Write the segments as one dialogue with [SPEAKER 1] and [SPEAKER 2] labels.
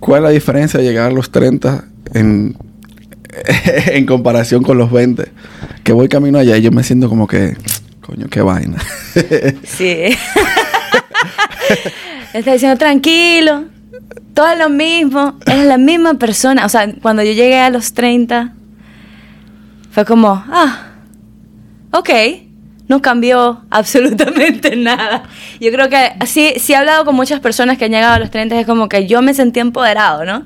[SPEAKER 1] ¿Cuál es la diferencia de llegar a los 30 en, en comparación con los 20? Que voy camino allá y yo me siento como que, coño, qué vaina.
[SPEAKER 2] Sí. Está diciendo tranquilo, todo es lo mismo, es la misma persona. O sea, cuando yo llegué a los 30, fue como, ah, ok, no cambió absolutamente nada. Yo creo que sí, sí he hablado con muchas personas que han llegado a los 30, es como que yo me sentí empoderado, ¿no?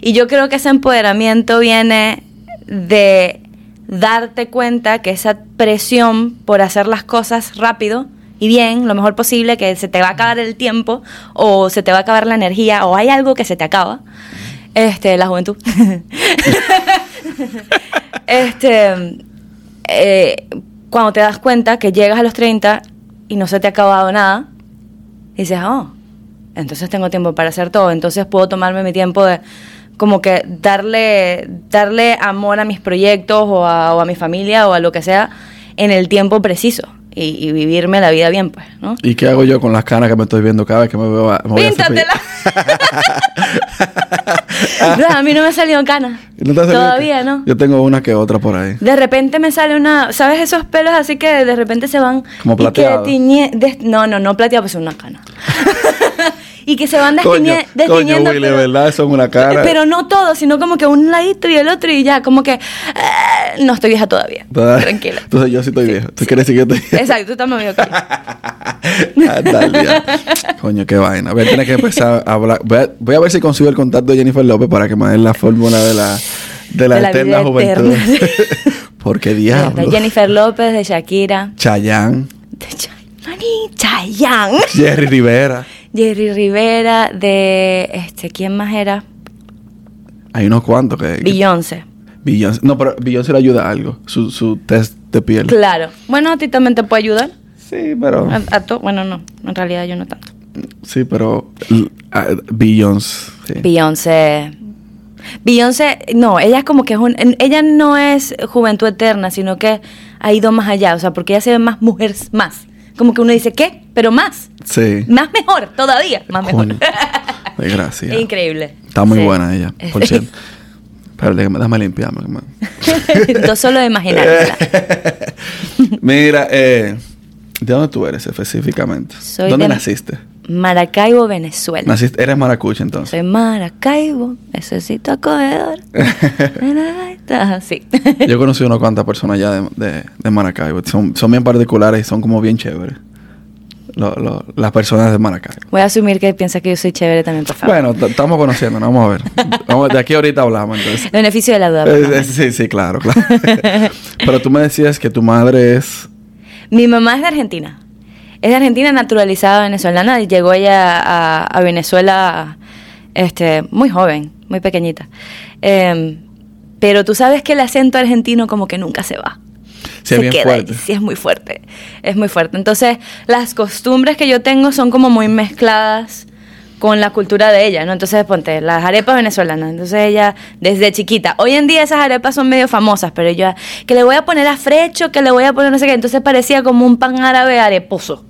[SPEAKER 2] Y yo creo que ese empoderamiento viene de darte cuenta que esa presión por hacer las cosas rápido y bien, lo mejor posible, que se te va a acabar el tiempo o se te va a acabar la energía o hay algo que se te acaba. Este, la juventud. este, eh, cuando te das cuenta que llegas a los 30 y no se te ha acabado nada, dices, oh, entonces tengo tiempo para hacer todo, entonces puedo tomarme mi tiempo de como que darle, darle amor a mis proyectos o a, o a mi familia o a lo que sea en el tiempo preciso y, y vivirme la vida bien, pues, ¿no?
[SPEAKER 1] ¿Y qué hago yo con las canas que me estoy viendo cada vez que me veo a, me voy a
[SPEAKER 2] ¡Píntatela! No, a mí no me ha salido cana.
[SPEAKER 1] ¿Y no te ha salido
[SPEAKER 2] Todavía,
[SPEAKER 1] que-
[SPEAKER 2] ¿no?
[SPEAKER 1] Yo tengo una que otra por ahí.
[SPEAKER 2] De repente me sale una, ¿sabes esos pelos así que de repente se van
[SPEAKER 1] Como
[SPEAKER 2] y que
[SPEAKER 1] plateado.
[SPEAKER 2] tiñe- no, no, no plateado, pues es una cana. y que se van destiñe-
[SPEAKER 1] coño. Willy,
[SPEAKER 2] pero-
[SPEAKER 1] verdad, es una cara.
[SPEAKER 2] Pero no todo, sino como que un ladito y el otro y ya, como que eh, no estoy vieja todavía. Tranquila.
[SPEAKER 1] Entonces yo sí estoy viejo. ¿Tú quieres decir que yo estoy viejo?
[SPEAKER 2] Exacto, tú viejo que
[SPEAKER 1] Ah, dale, ya. Coño, qué vaina. Voy a tener que empezar a hablar. Voy a, voy a ver si consigo el contacto de Jennifer López para que me den la fórmula de la, de la
[SPEAKER 2] De la
[SPEAKER 1] eterna juventud.
[SPEAKER 2] eterna.
[SPEAKER 1] Porque
[SPEAKER 2] De
[SPEAKER 1] diablo.
[SPEAKER 2] Jennifer López, de Shakira,
[SPEAKER 1] Chayanne,
[SPEAKER 2] de Chay- Mani, Chayanne.
[SPEAKER 1] Jerry Rivera.
[SPEAKER 2] Jerry Rivera, de este, ¿quién más era?
[SPEAKER 1] Hay unos cuantos que.
[SPEAKER 2] Beyoncé.
[SPEAKER 1] Beyoncé. No, pero Beyoncé le ayuda a algo. Su, su test de piel.
[SPEAKER 2] Claro. Bueno, a ti también te puede ayudar.
[SPEAKER 1] Sí, pero.
[SPEAKER 2] A, a to- bueno, no, en realidad yo no tanto.
[SPEAKER 1] Sí, pero. a- Beyoncé. sí.
[SPEAKER 2] Beyoncé. Beyoncé, no, ella es como que es un, ella no es juventud eterna, sino que ha ido más allá, o sea, porque ella se ve más mujer, más. Como que uno dice, ¿qué? Pero más.
[SPEAKER 1] Sí.
[SPEAKER 2] Más mejor, todavía. Más mejor.
[SPEAKER 1] Coño. Gracias.
[SPEAKER 2] Es increíble.
[SPEAKER 1] Está muy
[SPEAKER 2] Sí.
[SPEAKER 1] buena ella, por cierto. Pero déjame, déjame limpiarme, hermano.
[SPEAKER 2] Yo solo de imaginármela.
[SPEAKER 1] Mira, eh, ¿de dónde tú eres específicamente?
[SPEAKER 2] Soy
[SPEAKER 1] ¿Dónde
[SPEAKER 2] de-
[SPEAKER 1] naciste?
[SPEAKER 2] Maracaibo, Venezuela.
[SPEAKER 1] Naciste, eres maracucha entonces.
[SPEAKER 2] Soy Maracaibo, necesito acogedor. sí.
[SPEAKER 1] Yo conocí unas cuantas personas ya de, de, de Maracaibo. Son, son bien particulares y son como bien chéveres. Lo- lo- las personas de Maracaibo.
[SPEAKER 2] Voy a asumir que piensa que yo soy chévere también, por favor.
[SPEAKER 1] Bueno, estamos conociendo, vamos a ver. Vamos, de aquí ahorita hablamos entonces.
[SPEAKER 2] El beneficio de la duda.
[SPEAKER 1] Eh, eh, sí, sí, claro, claro. Pero tú me decías que tu madre es...
[SPEAKER 2] Mi mamá es de Argentina. Es de Argentina naturalizada venezolana y llegó ella a, a Venezuela este, muy joven, muy pequeñita. Em, pero tú sabes que el acento argentino como que nunca se va.
[SPEAKER 1] Sí,
[SPEAKER 2] se
[SPEAKER 1] bien
[SPEAKER 2] queda
[SPEAKER 1] fuerte.
[SPEAKER 2] ahí, sí, es muy fuerte. Es muy fuerte. Entonces, las costumbres que yo tengo son como muy mezcladas con la cultura de ella, ¿no? Entonces, ponte, las arepas venezolanas. Entonces, ella, desde chiquita. Hoy en día esas arepas son medio famosas, pero ella, que le voy a poner a frecho, que le voy a poner no sé qué. Entonces, parecía como un pan árabe areposo.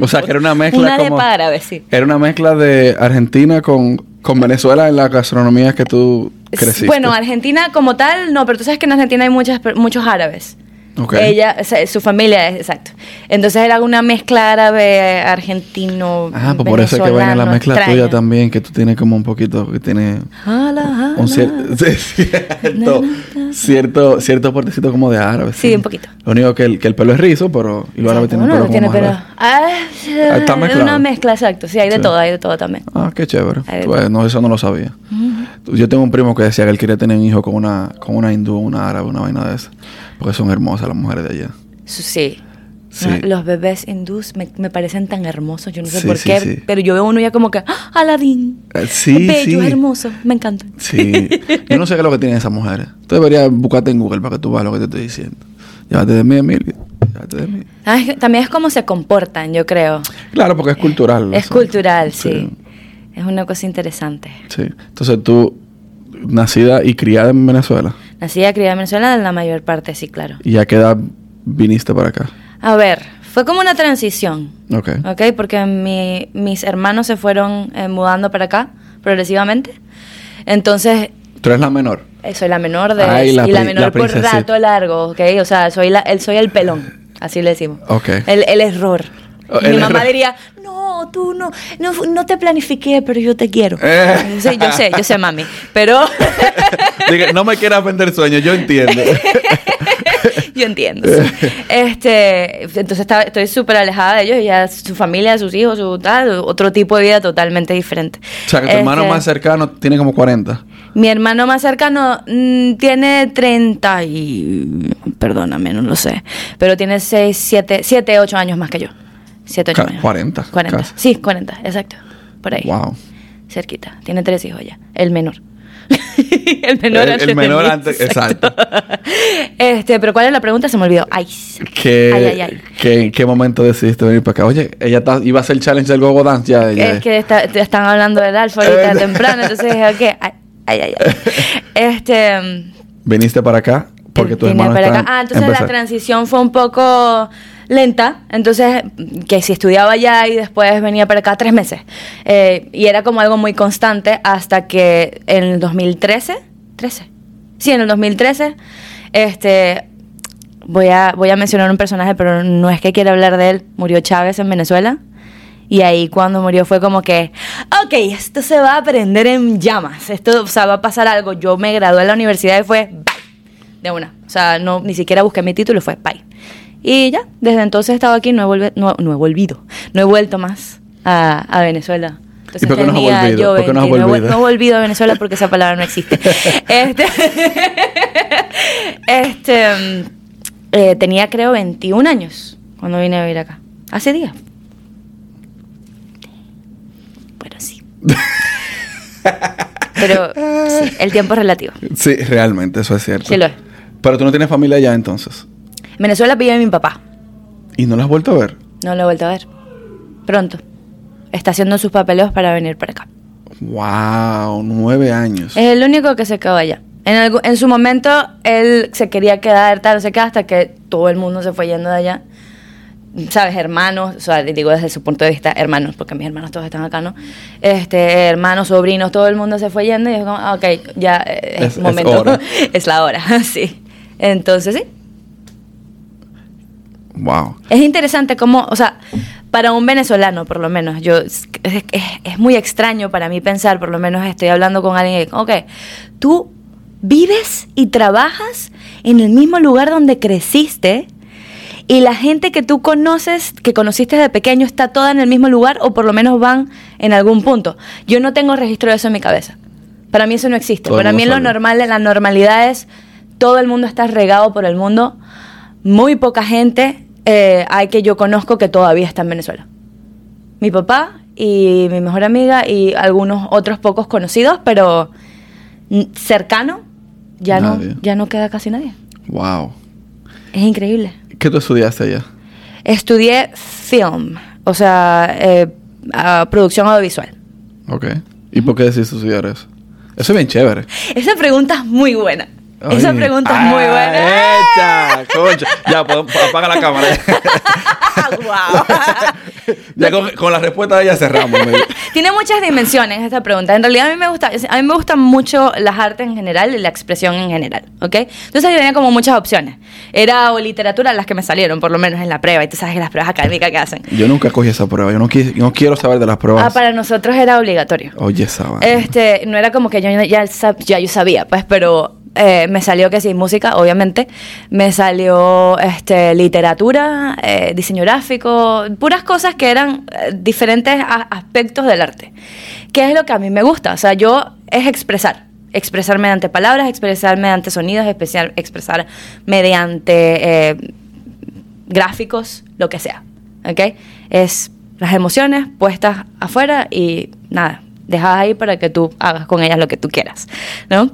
[SPEAKER 1] O sea, que era una mezcla
[SPEAKER 2] Una
[SPEAKER 1] como...
[SPEAKER 2] sí.
[SPEAKER 1] Era una mezcla de Argentina con, con Venezuela en la gastronomía que tú creciste.
[SPEAKER 2] Bueno, Argentina como tal, no, pero tú sabes que en Argentina hay muchas, muchos árabes.
[SPEAKER 1] Ok.
[SPEAKER 2] Ella, o sea, su familia es, exacto. Entonces era una mezcla árabe, argentino,
[SPEAKER 1] Ah, pues por eso es que viene la mezcla
[SPEAKER 2] extraña.
[SPEAKER 1] tuya también, que tú tienes como un poquito, que tiene
[SPEAKER 2] Jala,
[SPEAKER 1] un
[SPEAKER 2] jala.
[SPEAKER 1] cier- sí, cierto, cierto, cierto portecito como de árabe.
[SPEAKER 2] Sí, un poquito.
[SPEAKER 1] Lo único que el, que el pelo es rizo, pero y los árabes
[SPEAKER 2] Exacto,
[SPEAKER 1] tienen
[SPEAKER 2] uno
[SPEAKER 1] pelo
[SPEAKER 2] no
[SPEAKER 1] como
[SPEAKER 2] tiene pelo. Ah,
[SPEAKER 1] está
[SPEAKER 2] es
[SPEAKER 1] mezclado.
[SPEAKER 2] una mezcla, exacto. Sí, hay de
[SPEAKER 1] Sí.
[SPEAKER 2] todo, hay de todo también.
[SPEAKER 1] Ah, qué chévere. Pues, no, eso no lo sabía. Yo tengo un primo que decía que él quería tener un hijo con una, con una hindú, una árabe, una vaina de esa. Porque son hermosas las mujeres de allá.
[SPEAKER 2] Sí.
[SPEAKER 1] Sí.
[SPEAKER 2] No, Los bebés hindús me, me parecen tan hermosos, yo no sé
[SPEAKER 1] Sí,
[SPEAKER 2] por qué,
[SPEAKER 1] sí.
[SPEAKER 2] pero yo veo uno ya como que, ¡ah, Aladín!
[SPEAKER 1] Eh, sí,
[SPEAKER 2] Bello,
[SPEAKER 1] sí.
[SPEAKER 2] hermoso, me encanta.
[SPEAKER 1] Sí. Yo no sé qué es lo que tienen esas mujeres. Tú deberías buscarte en Google para que tú veas lo que te estoy diciendo. Llévate de mí, Emilio. Llévate de mí.
[SPEAKER 2] Ah, es también es como se comportan, yo creo.
[SPEAKER 1] Claro, porque es cultural.
[SPEAKER 2] Es cultural, sí. Es una cosa interesante.
[SPEAKER 1] Sí. Entonces tú, nacida y criada en Venezuela,
[SPEAKER 2] Nacida y criada en Venezuela, en la mayor parte, sí, claro.
[SPEAKER 1] ¿y a qué edad viniste para acá?
[SPEAKER 2] A ver, fue como una transición,
[SPEAKER 1] Ok.
[SPEAKER 2] ¿ok? Porque mi- mis hermanos se fueron eh, mudando para acá progresivamente. Entonces,
[SPEAKER 1] Tú eres la menor.
[SPEAKER 2] eh, soy la menor de
[SPEAKER 1] Ay, la
[SPEAKER 2] y la menor
[SPEAKER 1] la
[SPEAKER 2] por rato largo, ¿ok? O sea, soy la, el, soy el pelón, así le decimos.
[SPEAKER 1] Ok.
[SPEAKER 2] El, el error.
[SPEAKER 1] Oh,
[SPEAKER 2] Y mi mamá diría, no, tú no, no, no te planifiqué, pero yo te quiero.
[SPEAKER 1] Eh.
[SPEAKER 2] Sí, yo sé, yo sé, mami. Pero
[SPEAKER 1] Diga, no me quieras vender sueños, yo entiendo.
[SPEAKER 2] yo entiendo. sí. Este, entonces estoy súper alejada de ellos, ya su familia, sus hijos, su tal, otro tipo de vida totalmente diferente.
[SPEAKER 1] o sea, que tu hermano
[SPEAKER 2] Este,
[SPEAKER 1] más cercano tiene como 40.
[SPEAKER 2] Mi hermano más cercano mm, tiene 30 y... Perdóname, no lo sé. Pero tiene 6, 7, 7 8 años más que yo. 7, 8
[SPEAKER 1] Ca-
[SPEAKER 2] años.
[SPEAKER 1] 40,
[SPEAKER 2] 40.
[SPEAKER 1] casi.
[SPEAKER 2] Sí, 40, exacto. Por ahí.
[SPEAKER 1] Wow.
[SPEAKER 2] Cerquita. Tiene tres hijos ya. El menor. el menor
[SPEAKER 1] El- el
[SPEAKER 2] antes de
[SPEAKER 1] menor
[SPEAKER 2] mí,
[SPEAKER 1] antes- exacto.
[SPEAKER 2] este, pero ¿cuál es la pregunta? Se me olvidó. Ay.
[SPEAKER 1] ¿Qué,
[SPEAKER 2] Ay, ay, ay.
[SPEAKER 1] qué- ¿En qué momento decidiste venir para acá? Oye, ella está- iba a hacer el challenge del Gogo Dance ya. ella-
[SPEAKER 2] Es que está- te están hablando del alfa ahorita
[SPEAKER 1] Eh.
[SPEAKER 2] temprano, entonces dije, ok, ay, ay, ay. ay. Este... mm,
[SPEAKER 1] Viniste para acá porque tu hermano
[SPEAKER 2] para acá. Ah, entonces la transición fue un poco lenta. Entonces, que si estudiaba allá y después venía para acá tres meses. Eh, y era como algo muy constante hasta que en el 2013, 13. Sí, en el 2013, este, voy a, voy a mencionar un personaje, pero no es que quiera hablar de él. Murió Chávez en Venezuela. Y ahí cuando murió fue como que, ok, esto se va a prender en llamas. Esto, o sea, va a pasar algo. Yo me gradué de la universidad y fue, bye de una. O sea, no, ni siquiera busqué mi título, fue bye. Y ya, desde entonces he estado aquí, no he, volve- no, no he volvido, no he vuelto más a, a Venezuela. Entonces
[SPEAKER 1] ¿Y por qué no has volvido?
[SPEAKER 2] yo
[SPEAKER 1] ¿Por qué no has
[SPEAKER 2] 20, he vuel-
[SPEAKER 1] volvido?
[SPEAKER 2] no he volvido a Venezuela porque esa palabra no existe. este, este mm, eh, tenía creo 21 años cuando vine a vivir acá. Hace días. Bueno, sí. Pero sí, el tiempo es relativo.
[SPEAKER 1] Sí, realmente, eso es cierto.
[SPEAKER 2] Sí lo es.
[SPEAKER 1] Pero tú no tienes familia allá entonces.
[SPEAKER 2] En Venezuela vive mi papá.
[SPEAKER 1] ¿Y no la has vuelto a ver?
[SPEAKER 2] No lo he vuelto a ver. Pronto. Está haciendo sus papeleos para venir para acá.
[SPEAKER 1] Wow, nueve años.
[SPEAKER 2] Es el único que se quedó allá. En, en su momento él se quería quedar, tal, no sé qué, hasta que todo el mundo se fue yendo de allá. ¿Sabes? Hermanos, o sea, digo desde su punto de vista, hermanos, porque mis hermanos todos están acá, ¿no? Este, hermanos, sobrinos, todo el mundo se fue yendo y dijo, como, ah, ok, ya eh, es,
[SPEAKER 1] Es- es
[SPEAKER 2] momento.
[SPEAKER 1] hora.
[SPEAKER 2] es la hora, sí. Entonces, sí.
[SPEAKER 1] Wow.
[SPEAKER 2] Es interesante cómo, o sea, para un venezolano, por lo menos, yo es, es- es muy extraño para mí pensar, por lo menos estoy hablando con alguien ok, tú vives y trabajas en el mismo lugar donde creciste y la gente que tú conoces, que conociste de pequeño, está toda en el mismo lugar o por lo menos van en algún punto. Yo no tengo registro de eso en mi cabeza. Para mí eso no existe.
[SPEAKER 1] Todo
[SPEAKER 2] Para mí lo normal, la normalidad es todo el mundo está regado por el mundo. Muy poca gente eh, hay que yo conozco que todavía está en Venezuela. Mi papá y mi mejor amiga y algunos otros pocos conocidos, pero cercano ya no, ya no queda casi nadie.
[SPEAKER 1] Wow.
[SPEAKER 2] Es increíble.
[SPEAKER 1] ¿Qué tú estudiaste allá?
[SPEAKER 2] Estudié film, o sea, eh, producción audiovisual.
[SPEAKER 1] Ok. ¿Y por qué decidiste estudiar eso? Eso es bien chévere.
[SPEAKER 2] Esa pregunta es muy buena. Esa
[SPEAKER 1] Oye.
[SPEAKER 2] pregunta es
[SPEAKER 1] Ah,
[SPEAKER 2] muy buena.
[SPEAKER 1] ¡Echa! Concha. Ya, podemos- apaga la cámara.
[SPEAKER 2] Guau.
[SPEAKER 1] ya con, con la respuesta de ella cerramos.
[SPEAKER 2] Tiene muchas dimensiones esta pregunta. En realidad a mí me gusta, a mí me gustan mucho las artes en general y la expresión en general, ¿ok? Entonces yo tenía como muchas opciones. Era o literatura las que me salieron, por lo menos en la prueba, y tú sabes que las pruebas académicas que hacen.
[SPEAKER 1] Yo nunca cogí esa prueba. Yo no, quiero saber de las pruebas.
[SPEAKER 2] Ah, para nosotros era obligatorio.
[SPEAKER 1] Oye, esa.
[SPEAKER 2] Este, no era como que yo ya, ya yo sabía, pues, pero eh, me salió que sí, música, obviamente. Me salió este, literatura, eh, diseño gráfico, puras cosas que eran eh, diferentes aspectos del arte. ¿Qué es lo que a mí me gusta? O sea, yo es expresar. Expresar mediante palabras, expresar mediante sonidos, especial, expresar mediante eh, gráficos, lo que sea. ¿Ok? Es las emociones puestas afuera y nada, dejadas ahí para que tú hagas con ellas lo que tú quieras, ¿no?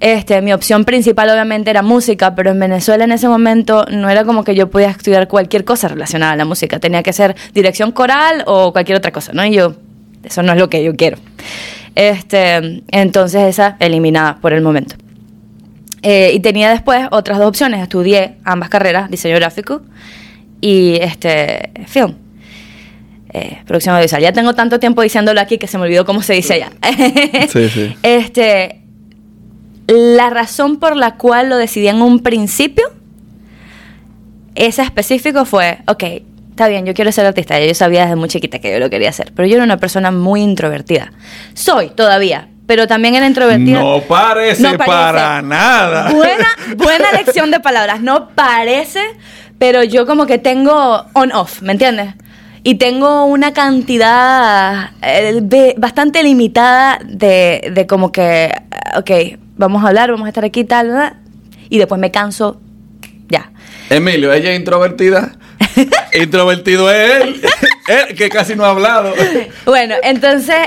[SPEAKER 2] Este, mi opción principal obviamente era música, pero en Venezuela en ese momento no era como que yo podía estudiar cualquier cosa relacionada a la música, tenía que ser dirección coral o cualquier otra cosa, ¿no? Y yo, eso no es lo que yo quiero. Este, entonces esa eliminada por el momento. Eh, y tenía después otras dos opciones. Estudié ambas carreras, diseño gráfico y este film. Eh, producción audiovisual. Ya tengo tanto tiempo diciéndolo aquí que se me olvidó cómo se dice ya.
[SPEAKER 1] Sí, sí.
[SPEAKER 2] Este, la razón por la cual lo decidí en un principio, ese específico fue, ok, está bien, yo quiero ser artista. Yo sabía desde muy chiquita que yo lo quería hacer, pero yo era una persona muy introvertida. Soy todavía, pero también era introvertida.
[SPEAKER 1] No parece,
[SPEAKER 2] No parece.
[SPEAKER 1] para nada.
[SPEAKER 2] Buena, buena lección de palabras. No parece, pero yo como que tengo on-off, ¿me entiendes? Y tengo una cantidad eh, bastante limitada de, de como que, eh, ok, vamos a hablar, vamos a estar aquí, tal, tal, y después me canso, ya.
[SPEAKER 1] Emilio, ella es introvertida. Introvertido es él. él que casi no ha hablado.
[SPEAKER 2] Bueno, entonces...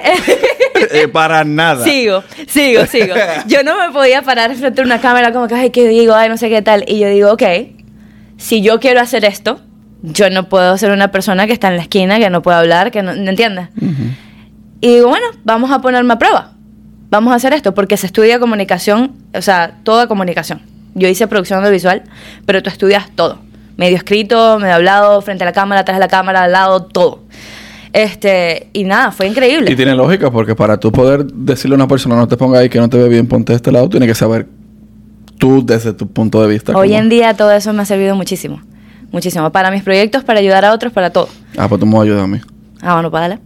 [SPEAKER 1] Eh, para nada.
[SPEAKER 2] Sigo, sigo, sigo. Yo no me podía parar frente a una cámara como que, ay, ¿qué digo? Ay, no sé qué tal. Y yo digo, ok, si yo quiero hacer esto, yo no puedo ser una persona que está en la esquina, que no puede hablar, que no, ¿me entiendes? Y digo, bueno, vamos a ponerme a prueba. Vamos a hacer esto, porque se estudia comunicación, o sea, toda comunicación. Yo hice producción audiovisual, pero tú estudias todo. Medio escrito, medio hablado, frente a la cámara, atrás de la cámara, al lado, todo. Este, y nada, fue increíble.
[SPEAKER 1] Y tiene lógica, porque para tú poder decirle a una persona no te ponga ahí que no te ve bien, ponte de este lado, tienes que saber tú desde tu punto de vista.
[SPEAKER 2] Hoy
[SPEAKER 1] cómo-
[SPEAKER 2] en día todo eso me ha servido muchísimo. Muchísimo. Para mis proyectos, para ayudar a otros, para todo.
[SPEAKER 1] Ah, pues tú me vas a ayudar a mí.
[SPEAKER 2] Ah, bueno, pues dale.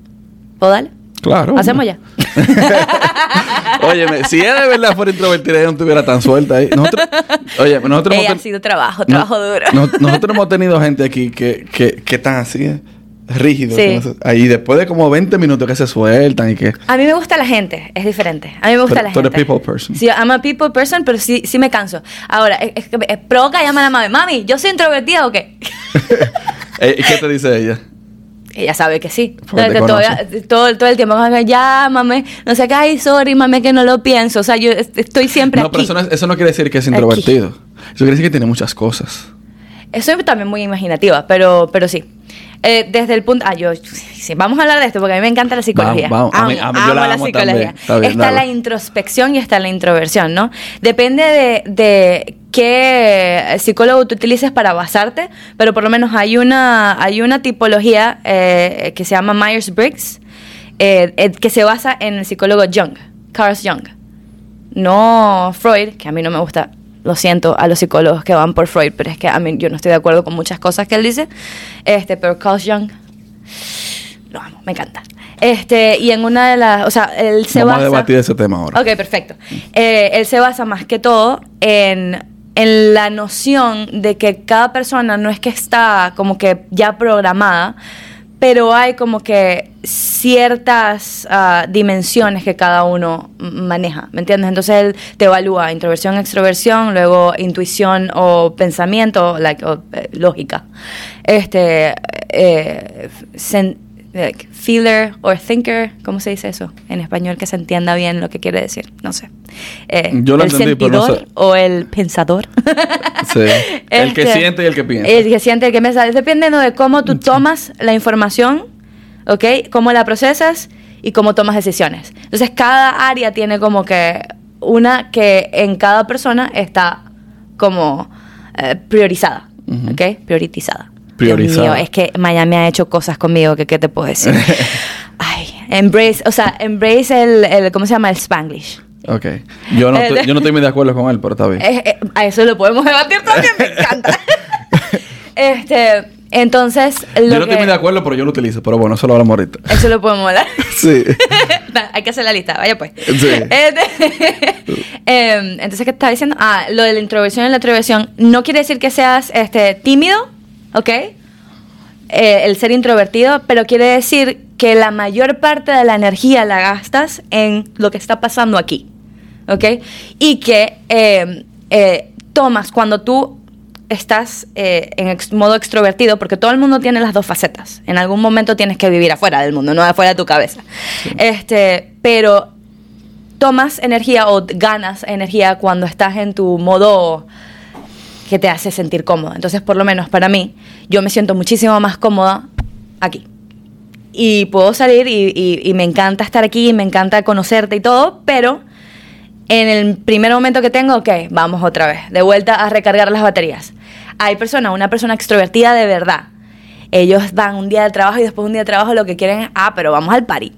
[SPEAKER 2] ¿Puedo darle?
[SPEAKER 1] Claro.
[SPEAKER 2] Hacemos ya.
[SPEAKER 1] Óyeme, si ella de verdad fuera introvertida, ella no estuviera tan suelta ahí. Nosotros, oye, nosotros hemos
[SPEAKER 2] ha sido trabajo,
[SPEAKER 1] no-
[SPEAKER 2] trabajo duro.
[SPEAKER 1] no- nosotros hemos tenido gente aquí que, que, que están así, eh, rígidos.
[SPEAKER 2] Sí.
[SPEAKER 1] no ahí después de como 20 minutos que se sueltan y que...
[SPEAKER 2] A mí me gusta la gente, es diferente. A mí me gusta
[SPEAKER 1] Tú-
[SPEAKER 2] la
[SPEAKER 1] tú
[SPEAKER 2] gente.
[SPEAKER 1] eres people person.
[SPEAKER 2] Sí, I'm a people person, pero sí, sí me canso. Ahora, es, es que me- provoca llamar a la mami. Mami, ¿yo soy introvertida o qué?
[SPEAKER 1] Eh, ¿y ¿Qué te dice ella?
[SPEAKER 2] Ella sabe que sí. Todo- todo, todo el tiempo, llámame, no sé qué, ay, sorry, mami, que no lo pienso. O sea, yo est- estoy siempre
[SPEAKER 1] No,
[SPEAKER 2] aquí.
[SPEAKER 1] pero eso no, es- eso no quiere decir que es
[SPEAKER 2] Aquí.
[SPEAKER 1] introvertido. Eso quiere decir que tiene muchas cosas.
[SPEAKER 2] Soy también muy imaginativa, pero, pero sí. Eh, desde el punto. Ah, yo. Sí, vamos a hablar de esto porque a mí me encanta la psicología.
[SPEAKER 1] Vamos, vamos. A mí- a mí yo la amo. Está bien,
[SPEAKER 2] está
[SPEAKER 1] dale.
[SPEAKER 2] la introspección y está la introversión, ¿no? Depende de, de qué psicólogo tú utilices para basarte, pero por lo menos hay una, hay una tipología eh, que se llama Myers-Briggs, eh, eh, que se basa en el psicólogo Jung, Carl Jung no Freud, que a mí no me gusta, lo siento a los psicólogos que van por Freud, pero es que a mí yo no estoy de acuerdo con muchas cosas que él dice, este, pero Carl Jung, lo amo, me encanta. Este, y en una de las, o sea, él se
[SPEAKER 1] Vamos
[SPEAKER 2] basa...
[SPEAKER 1] a debatir ese tema ahora.
[SPEAKER 2] Ok, perfecto. Eh, él se basa más que todo en, en la noción de que cada persona no es que está como que ya programada, pero hay como que ciertas ah, dimensiones que cada uno maneja, ¿me entiendes? Entonces él te evalúa introversión, extroversión, luego intuición o pensamiento, o, eh, lógica. Este, eh, like, feeler or thinker, ¿cómo se dice eso? En español que se entienda bien lo que quiere decir, no sé. Eh,
[SPEAKER 1] Yo lo
[SPEAKER 2] el
[SPEAKER 1] entendí, pero no
[SPEAKER 2] sentidor
[SPEAKER 1] sé.
[SPEAKER 2] o el pensador.
[SPEAKER 1] Sí. El que
[SPEAKER 2] Este,
[SPEAKER 1] siente y el que piensa.
[SPEAKER 2] El que siente y el que piensa. Dependiendo de cómo tú tomas la información, ¿ok? Cómo la procesas y cómo tomas decisiones. Entonces, cada área tiene como que una que en cada persona está como eh, priorizada,
[SPEAKER 1] Ujú.
[SPEAKER 2] ¿ok? Prioritizada. Dios mío, es que Miami ha hecho cosas conmigo que qué te puedo decir. Ay, embrace, o sea, embrace el, el ¿cómo se llama? El Spanglish.
[SPEAKER 1] Ok. Yo no, estoy, yo no estoy muy de acuerdo con él, pero está bien.
[SPEAKER 2] Eh, eh, a eso lo podemos debatir también, me encanta. este, entonces, lo
[SPEAKER 1] yo no
[SPEAKER 2] que-
[SPEAKER 1] estoy muy de acuerdo, pero yo lo utilizo. Pero bueno, eso lo hablamos ahorita.
[SPEAKER 2] Eso lo podemos hablar.
[SPEAKER 1] Sí.
[SPEAKER 2] Va, Hay que hacer la lista, vaya pues.
[SPEAKER 1] Sí.
[SPEAKER 2] Este, em, entonces, ¿qué estaba diciendo? Ah, lo de la introversión y la extroversión no quiere decir que seas este, tímido, ¿ok? Eh, el ser introvertido, pero quiere decir que la mayor parte de la energía la gastas en lo que está pasando aquí, ¿ok? Y que eh, eh, tomas cuando tú estás eh, en ex- modo extrovertido, porque todo el mundo tiene las dos facetas. En algún momento tienes que vivir afuera del mundo, no afuera de tu cabeza. Este, pero tomas energía o ganas energía cuando estás en tu modo que te hace sentir cómoda. Entonces, por lo menos para mí, yo me siento muchísimo más cómoda aquí. Y puedo salir y, me encanta estar aquí, y me encanta conocerte y todo, pero en el primer momento que tengo, ok, vamos otra vez, de vuelta a recargar las baterías. Hay personas, una persona extrovertida de verdad, ellos van un día de trabajo y después un día de trabajo lo que quieren es, ah, pero vamos al party.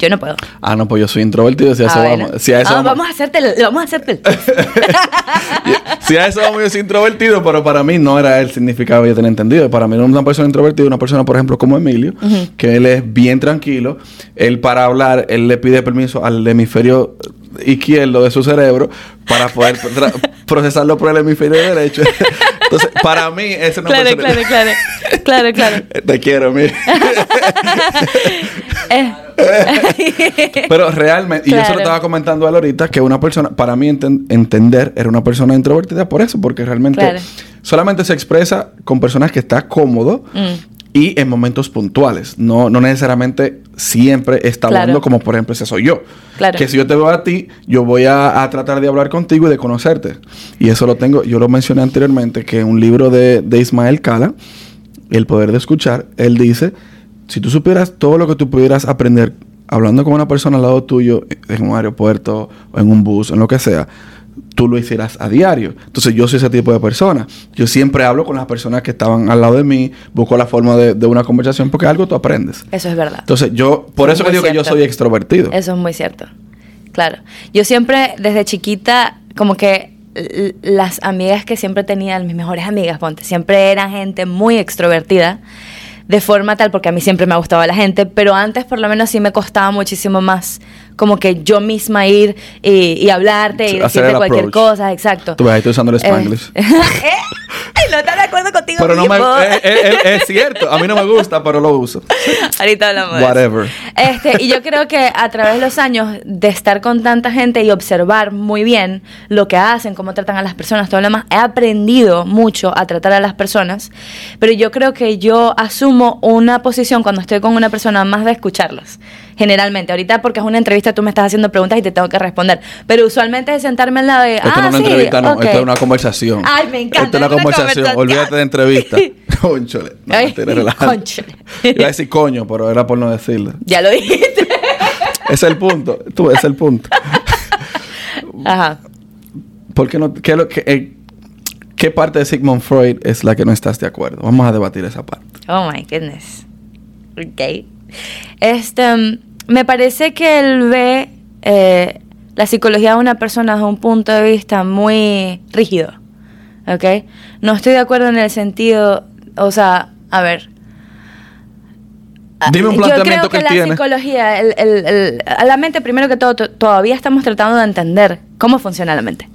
[SPEAKER 2] Yo no puedo.
[SPEAKER 1] Ah, no, pues yo soy introvertido. Si a
[SPEAKER 2] Ah,
[SPEAKER 1] eso
[SPEAKER 2] bueno.
[SPEAKER 1] vamos. Si a eso
[SPEAKER 2] Ah,
[SPEAKER 1] vamos,
[SPEAKER 2] vamos a hacerte el, vamos a hacerte el
[SPEAKER 1] si a eso vamos, yo soy introvertido, pero para mí no era el significado que yo tenía entendido. Para mí una persona introvertida, una persona, por ejemplo, como Emilio, que él es bien tranquilo. Él para hablar, él le pide permiso al hemisferio izquierdo de su cerebro para poder procesarlo por el hemisferio derecho. Entonces, para mí, esa es una
[SPEAKER 2] Claro,
[SPEAKER 1] persona...
[SPEAKER 2] claro, claro. Claro, claro.
[SPEAKER 1] Te quiero, Emilio.
[SPEAKER 2] Eh.
[SPEAKER 1] Pero realmente, y yo se
[SPEAKER 2] Claro.
[SPEAKER 1] lo estaba comentando a ahorita, que una persona, para mí enten- entender, era una persona introvertida por eso, porque realmente
[SPEAKER 2] Claro.
[SPEAKER 1] solamente se expresa con personas que está cómodo
[SPEAKER 2] Mm.
[SPEAKER 1] y en momentos puntuales. No, no necesariamente siempre está
[SPEAKER 2] Claro.
[SPEAKER 1] hablando como, por ejemplo, ese soy yo.
[SPEAKER 2] Claro.
[SPEAKER 1] Que si yo te veo a ti, yo voy a, a tratar de hablar contigo y de conocerte. Y eso lo tengo, yo lo mencioné anteriormente, que un libro de, de Ismael Cala, El poder de escuchar, él dice, si tú supieras todo lo que tú pudieras aprender hablando con una persona al lado tuyo, en un aeropuerto, o en un bus, en lo que sea, tú lo hicieras a diario. Entonces yo soy ese tipo de persona. Yo siempre hablo con las personas que estaban al lado de mí, busco la forma de, de una conversación porque algo tú aprendes.
[SPEAKER 2] Eso es verdad.
[SPEAKER 1] Entonces yo, por
[SPEAKER 2] Es
[SPEAKER 1] eso que digo que yo soy extrovertido.
[SPEAKER 2] Eso es muy cierto. Claro. Yo siempre, desde chiquita, como que las amigas que siempre tenía, mis mejores amigas, ponte, siempre eran gente muy extrovertida. De forma tal, porque a mí siempre me ha gustado la gente, pero antes por lo menos sí me costaba muchísimo más como que yo misma ir y, y hablarte y
[SPEAKER 1] hacer
[SPEAKER 2] decirte cualquier
[SPEAKER 1] approach.
[SPEAKER 2] cosa, exacto.
[SPEAKER 1] Tú ves, ahí usando el
[SPEAKER 2] Eh,
[SPEAKER 1] Spanglish.
[SPEAKER 2] ¿Eh? No estás de acuerdo contigo
[SPEAKER 1] Pero no me...
[SPEAKER 2] mismo.
[SPEAKER 1] eh, eh, es cierto, a mí no me gusta, pero lo uso.
[SPEAKER 2] Ahorita hablamos.
[SPEAKER 1] Whatever.
[SPEAKER 2] Este, y yo creo que a través de los años de estar con tanta gente y observar muy bien lo que hacen, cómo tratan a las personas, todo lo demás, he aprendido mucho a tratar a las personas, pero yo creo que yo asumo una posición cuando estoy con una persona más de escucharlos. Generalmente, ahorita porque es una entrevista, tú me estás haciendo preguntas y te tengo que responder. Pero usualmente es sentarme al lado de.
[SPEAKER 1] Esto
[SPEAKER 2] ah,
[SPEAKER 1] no es una
[SPEAKER 2] sí,
[SPEAKER 1] entrevista, no.
[SPEAKER 2] ok".
[SPEAKER 1] Esto es una conversación.
[SPEAKER 2] Ay, me encanta,
[SPEAKER 1] Esto es una conversación.
[SPEAKER 2] conversación.
[SPEAKER 1] Olvídate de entrevista. Conchole. No,
[SPEAKER 2] Ay,
[SPEAKER 1] relaja.
[SPEAKER 2] cónchale.
[SPEAKER 1] Iba a decir coño, pero era por no decirlo.
[SPEAKER 2] Ya lo dijiste.
[SPEAKER 1] Es el punto. Tú, es el punto.
[SPEAKER 2] Ajá.
[SPEAKER 1] ¿Por qué no? ¿Qué, es lo que, eh, ¿Qué parte de Sigmund Freud es la que no estás de acuerdo? Vamos a debatir esa parte.
[SPEAKER 2] Oh my goodness. Ok. Este, mm, me parece que él ve eh, la psicología de una persona desde un punto de vista muy rígido. ¿Ok? No estoy de acuerdo en el sentido, o sea, a ver.
[SPEAKER 1] Dime un
[SPEAKER 2] Yo
[SPEAKER 1] planteamiento
[SPEAKER 2] creo que, la
[SPEAKER 1] tiene.
[SPEAKER 2] psicología, el- el- el- a la mente, primero que todo, to- todavía estamos tratando de entender cómo funciona la mente.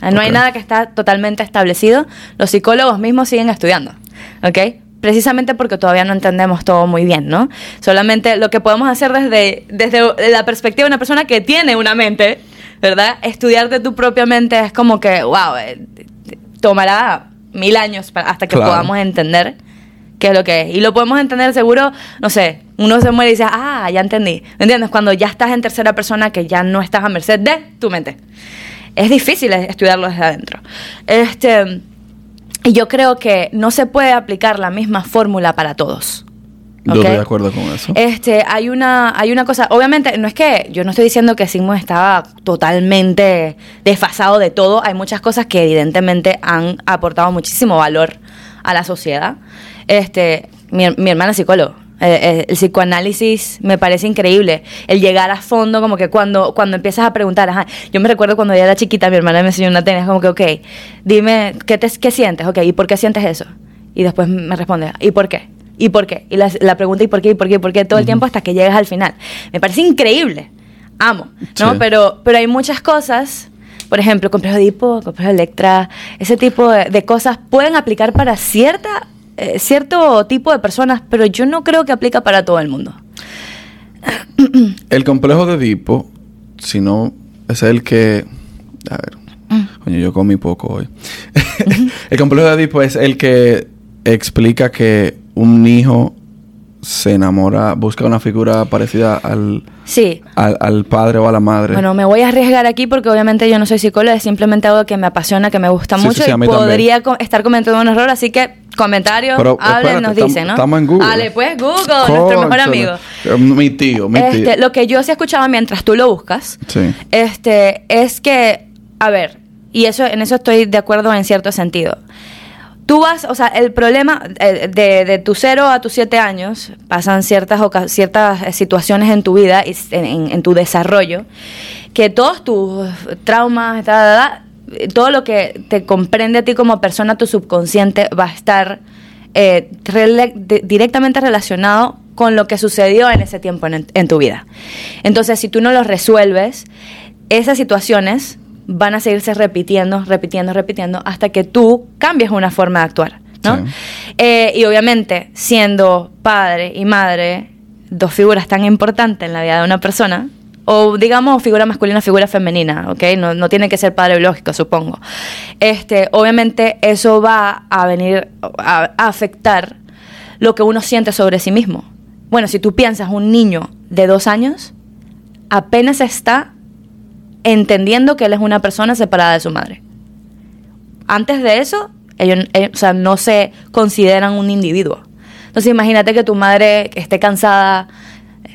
[SPEAKER 2] Ah, No hay nada que está totalmente establecido. Los psicólogos mismos siguen estudiando, ¿ok? Precisamente porque todavía no entendemos todo muy bien, ¿no? Solamente lo que podemos hacer desde, desde la perspectiva de una persona que tiene una mente, ¿verdad? Estudiar de tu propia mente es como que, wow, eh, tomará mil años para- hasta que
[SPEAKER 1] Claro.
[SPEAKER 2] podamos entender qué es lo que es. Y lo podemos entender seguro, no sé, uno se muere y dice, ah, ya entendí. ¿Me entiendes? Cuando ya estás en tercera persona, que ya no estás a merced de tu mente. Es difícil estudiarlo desde adentro. Este, y yo creo que no se puede aplicar la misma fórmula para todos.
[SPEAKER 1] Yo estoy de acuerdo con eso.
[SPEAKER 2] Este, hay una, hay una cosa, obviamente, no es que yo no estoy diciendo que Sigmund estaba totalmente desfasado de todo, hay muchas cosas que evidentemente han aportado muchísimo valor a la sociedad. Este, mi, mi hermana es psicólogo. Eh, eh, el psicoanálisis me parece increíble. El llegar a fondo, como que cuando, cuando empiezas a preguntar, ajá, yo me recuerdo cuando yo era chiquita, mi hermana me enseñó una técnica, como que, ok, dime, ¿qué, te, ¿qué sientes? Ok, ¿y por qué sientes eso? Y después me responde, ¿y por qué? ¿Y por qué? Y la, la pregunta, ¿y por qué? ¿Y por qué? ¿Y por qué? Todo el tiempo hasta que llegas al final. Me parece increíble. Amo, ¿no?
[SPEAKER 1] Sí.
[SPEAKER 2] Pero, pero hay muchas cosas, por ejemplo, complejo de Edipo, complejo de Electra, ese tipo de, de cosas pueden aplicar para cierta, eh, cierto tipo de personas, pero yo no creo que aplica para todo el mundo.
[SPEAKER 1] El complejo de Edipo, si no, es el que. A ver.
[SPEAKER 2] Mm.
[SPEAKER 1] Coño, yo comí poco hoy. el complejo de Edipo es el que explica que un hijo se enamora, busca una figura parecida al,
[SPEAKER 2] Sí.
[SPEAKER 1] al, al padre o a la madre.
[SPEAKER 2] Bueno, me voy a arriesgar aquí porque obviamente yo no soy psicóloga, es simplemente algo que me apasiona, que me gusta
[SPEAKER 1] Sí,
[SPEAKER 2] mucho
[SPEAKER 1] sí,
[SPEAKER 2] y podría co- estar cometiendo un error, así que comentarios,
[SPEAKER 1] Pero,
[SPEAKER 2] hablen,
[SPEAKER 1] espérate,
[SPEAKER 2] nos dicen, ¿no?
[SPEAKER 1] estamos en Google.
[SPEAKER 2] Dale, pues Google, nuestro mejor amigo.
[SPEAKER 1] Eh, Mi tío, mi tío.
[SPEAKER 2] Este, lo que yo sí escuchaba mientras tú lo buscas,
[SPEAKER 1] Sí.
[SPEAKER 2] este, es que, a ver, y eso, en eso estoy de acuerdo en cierto sentido. tú vas, o sea, el problema eh, de, de tu 0 a tus 7 años, pasan ciertas, ciertas eh, situaciones en tu vida, en, en- en tu desarrollo, que todos tus traumas, ta, ta, ta, todo lo que te comprende a ti como persona, tu subconsciente, va a estar eh, rele- directamente relacionado con lo que sucedió en ese tiempo en, en tu vida. Entonces, si tú no lo resuelves, esas situaciones van a seguirse repitiendo, repitiendo, repitiendo, hasta que tú cambies una forma de actuar, ¿no?
[SPEAKER 1] Sí.
[SPEAKER 2] Eh, y obviamente, siendo padre y madre, dos figuras tan importantes en la vida de una persona, o digamos figura masculina, figura femenina, ¿ok? No, no tiene que ser padre biológico, supongo. Este, obviamente eso va a venir a, afectar lo que uno siente sobre sí mismo. Bueno, si tú piensas un niño de dos años, apenas está entendiendo que él es una persona separada de su madre. Antes de eso, ellos, ellos, o sea, no se consideran un individuo. Entonces imagínate que tu madre esté cansada, eh,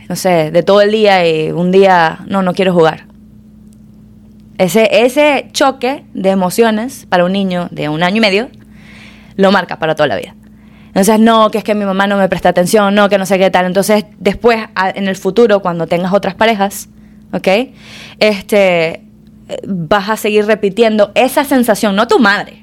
[SPEAKER 2] no sé, de todo el día y un día, no, no quiero jugar. Ese, ese choque de emociones para un niño de un año y medio lo marca para toda la vida. Entonces, no, que es que mi mamá no me presta atención, no, que no sé qué tal. Entonces, después, en el futuro, cuando tengas otras parejas, ¿ok? Este, eh, vas a seguir repitiendo esa sensación, no tu madre.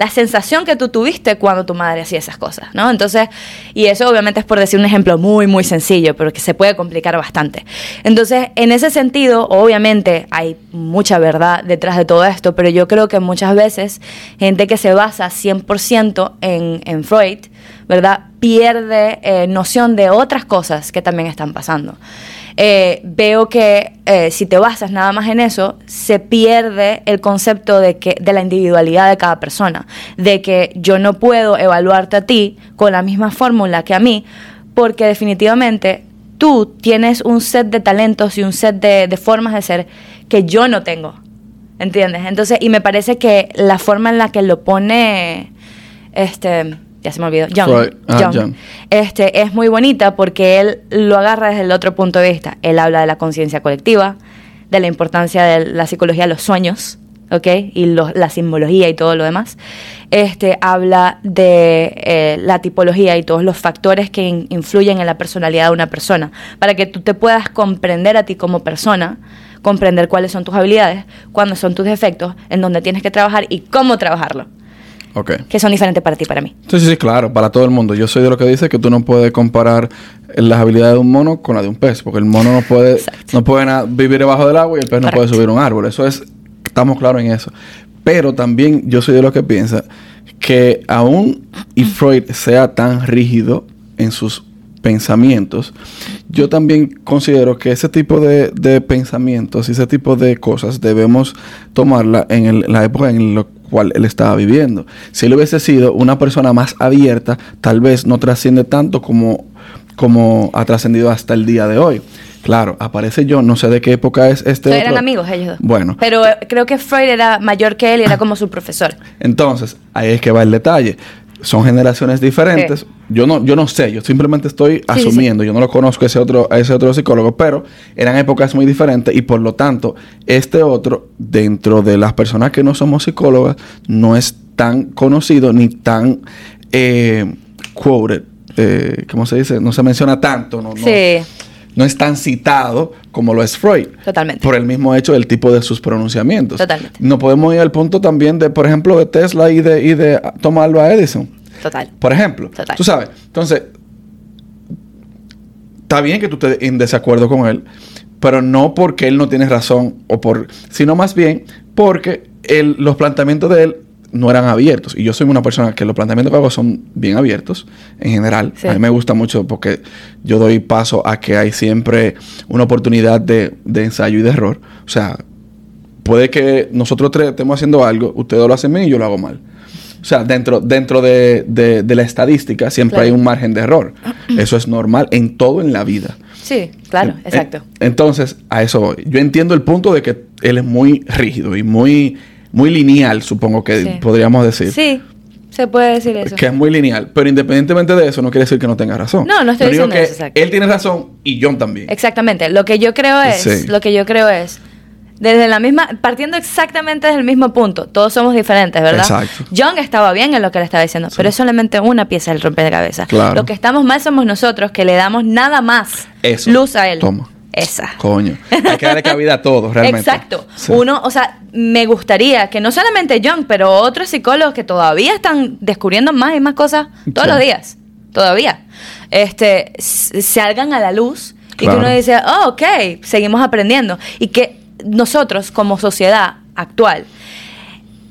[SPEAKER 2] La sensación que tú tuviste cuando tu madre hacía esas cosas, ¿no? Entonces, y eso obviamente es por decir un ejemplo muy, muy sencillo, pero que se puede complicar bastante. Entonces, en ese sentido, obviamente hay mucha verdad detrás de todo esto, pero yo creo que muchas veces gente que se basa 100% en, en Freud, ¿verdad? Pierde eh, noción de otras cosas que también están pasando. Eh, veo que eh, si te basas nada más en eso, se pierde el concepto de, que, de la individualidad de cada persona, de que yo no puedo evaluarte a ti con la misma fórmula que a mí, porque definitivamente tú tienes un set de talentos y un set de, de formas de ser que yo no tengo. ¿Entiendes? Entonces, y me parece que la forma en la que lo pone, este, ya se me olvidó,
[SPEAKER 1] Freud. Ah,
[SPEAKER 2] Young. este, es muy bonita porque él lo agarra desde el otro punto de vista. Él habla de la conciencia colectiva, de la importancia de la psicología de los sueños, ¿ok? Y los- la simbología y todo lo demás. Este, habla de eh, la tipología y todos los factores que in- influyen en la personalidad de una persona, para que tú te puedas comprender a ti como persona, comprender cuáles son tus habilidades, cuáles son tus defectos, en dónde tienes que trabajar y cómo trabajarlo, Que son diferentes para ti y para mí.
[SPEAKER 1] Sí, sí, sí, claro, para todo el mundo. Yo soy de lo que dice que tú no puedes comparar las habilidades de un mono con la de un pez, porque el mono no puede,
[SPEAKER 2] Exacto.
[SPEAKER 1] no puede vivir debajo del agua y el pez no puede subir un árbol. Eso es, estamos claros en eso. Pero también yo soy de los que piensa que aún y Freud sea tan rígido en sus pensamientos, yo también considero que ese tipo de, de pensamientos y ese tipo de cosas debemos tomarla en el- la época en la cual él estaba viviendo. Si él hubiese sido una persona más abierta, tal vez no trasciende tanto como, como ha trascendido hasta el día de hoy. Claro, aparece yo, no sé de qué época es este.
[SPEAKER 2] Eran amigos ellos dos.
[SPEAKER 1] Bueno,
[SPEAKER 2] Pero eh, creo que Freud era mayor que él y era como su profesor.
[SPEAKER 1] Entonces, ahí es que va el detalle. Son generaciones diferentes.
[SPEAKER 2] Sí.
[SPEAKER 1] Yo no, yo no sé, yo simplemente estoy
[SPEAKER 2] sí,
[SPEAKER 1] asumiendo. Yo no lo conozco a ese otro, a ese otro psicólogo, pero eran épocas muy diferentes y por lo tanto, este otro, dentro de las personas que no somos psicólogas, no es tan conocido ni tan eh, quoted. Eh, ¿Cómo se dice? No se menciona tanto. No, no-
[SPEAKER 2] Sí,
[SPEAKER 1] no es tan citado como lo es Freud.
[SPEAKER 2] Totalmente.
[SPEAKER 1] Por el mismo hecho del tipo de sus pronunciamientos.
[SPEAKER 2] Totalmente.
[SPEAKER 1] No podemos ir al punto también de, por ejemplo, de Tesla y de, y de Thomas Alva Edison.
[SPEAKER 2] total.
[SPEAKER 1] Por ejemplo.
[SPEAKER 2] Total.
[SPEAKER 1] Tú sabes. Entonces, está bien que tú estés en desacuerdo con él, pero no porque él no tiene razón, o por, sino más bien porque los planteamientos de él no eran abiertos. Y yo soy una persona que los planteamientos que hago son bien abiertos en general.
[SPEAKER 2] Sí.
[SPEAKER 1] A mí me gusta mucho porque yo doy paso a que hay siempre una oportunidad de, de ensayo y de error. O sea, puede que nosotros tres estemos haciendo algo, ustedes lo hacen bien y yo lo hago mal. O sea, dentro, dentro de, de- de la estadística siempre
[SPEAKER 2] Claro.
[SPEAKER 1] hay un margen de error. Eso es normal en todo en la vida.
[SPEAKER 2] Sí, claro, exacto.
[SPEAKER 1] en- entonces, a eso voy. Yo entiendo el punto de que él es muy rígido y muy, muy lineal, supongo que
[SPEAKER 2] Sí.
[SPEAKER 1] podríamos decir.
[SPEAKER 2] Sí, se puede decir eso.
[SPEAKER 1] Que es muy lineal. Pero independientemente de eso, no quiere decir que no tenga razón.
[SPEAKER 2] No, no estoy diciendo
[SPEAKER 1] que
[SPEAKER 2] eso, exacto.
[SPEAKER 1] Él tiene razón y John también.
[SPEAKER 2] Exactamente. Lo que yo creo es,
[SPEAKER 1] Sí.
[SPEAKER 2] lo que yo creo es, Desde la misma, partiendo exactamente desde el mismo punto. Todos somos diferentes, ¿verdad?
[SPEAKER 1] Exacto.
[SPEAKER 2] John estaba bien en lo que le estaba diciendo, pero es solamente una pieza del rompecabezas.
[SPEAKER 1] Claro.
[SPEAKER 2] Lo que estamos mal somos nosotros, que le damos nada más
[SPEAKER 1] Eso.
[SPEAKER 2] luz a él.
[SPEAKER 1] Toma.
[SPEAKER 2] Esa.
[SPEAKER 1] Coño. Hay que darle cabida a todo, realmente.
[SPEAKER 2] Exacto.
[SPEAKER 1] Sí.
[SPEAKER 2] Uno, o sea, me gustaría que no solamente John, pero otros psicólogos que todavía están descubriendo más y más cosas todos
[SPEAKER 1] Sí.
[SPEAKER 2] los días, todavía, este, salgan a la luz y que uno dice, oh, ok, seguimos aprendiendo. Y que nosotros como sociedad actual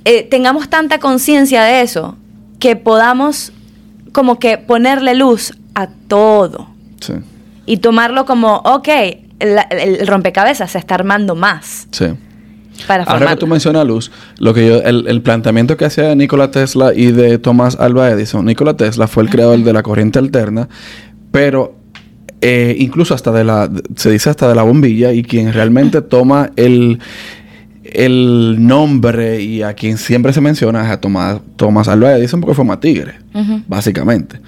[SPEAKER 2] eh, tengamos tanta conciencia de eso que podamos como que ponerle luz a todo
[SPEAKER 1] Sí.
[SPEAKER 2] y tomarlo como, ok, la- el, rompecabezas se está armando más
[SPEAKER 1] Sí.
[SPEAKER 2] para
[SPEAKER 1] Ahora que tú mencionas luz, lo que yo, el, el planteamiento que hacía de Nikola Tesla y de Thomas Alva Edison. Nikola Tesla fue el creador de la corriente alterna, pero eh, incluso hasta de la, se dice hasta de la bombilla, y quien realmente toma el, el nombre y a quien siempre se menciona es a Thomas, Thomas Alva Edison porque fue más tigre, básicamente.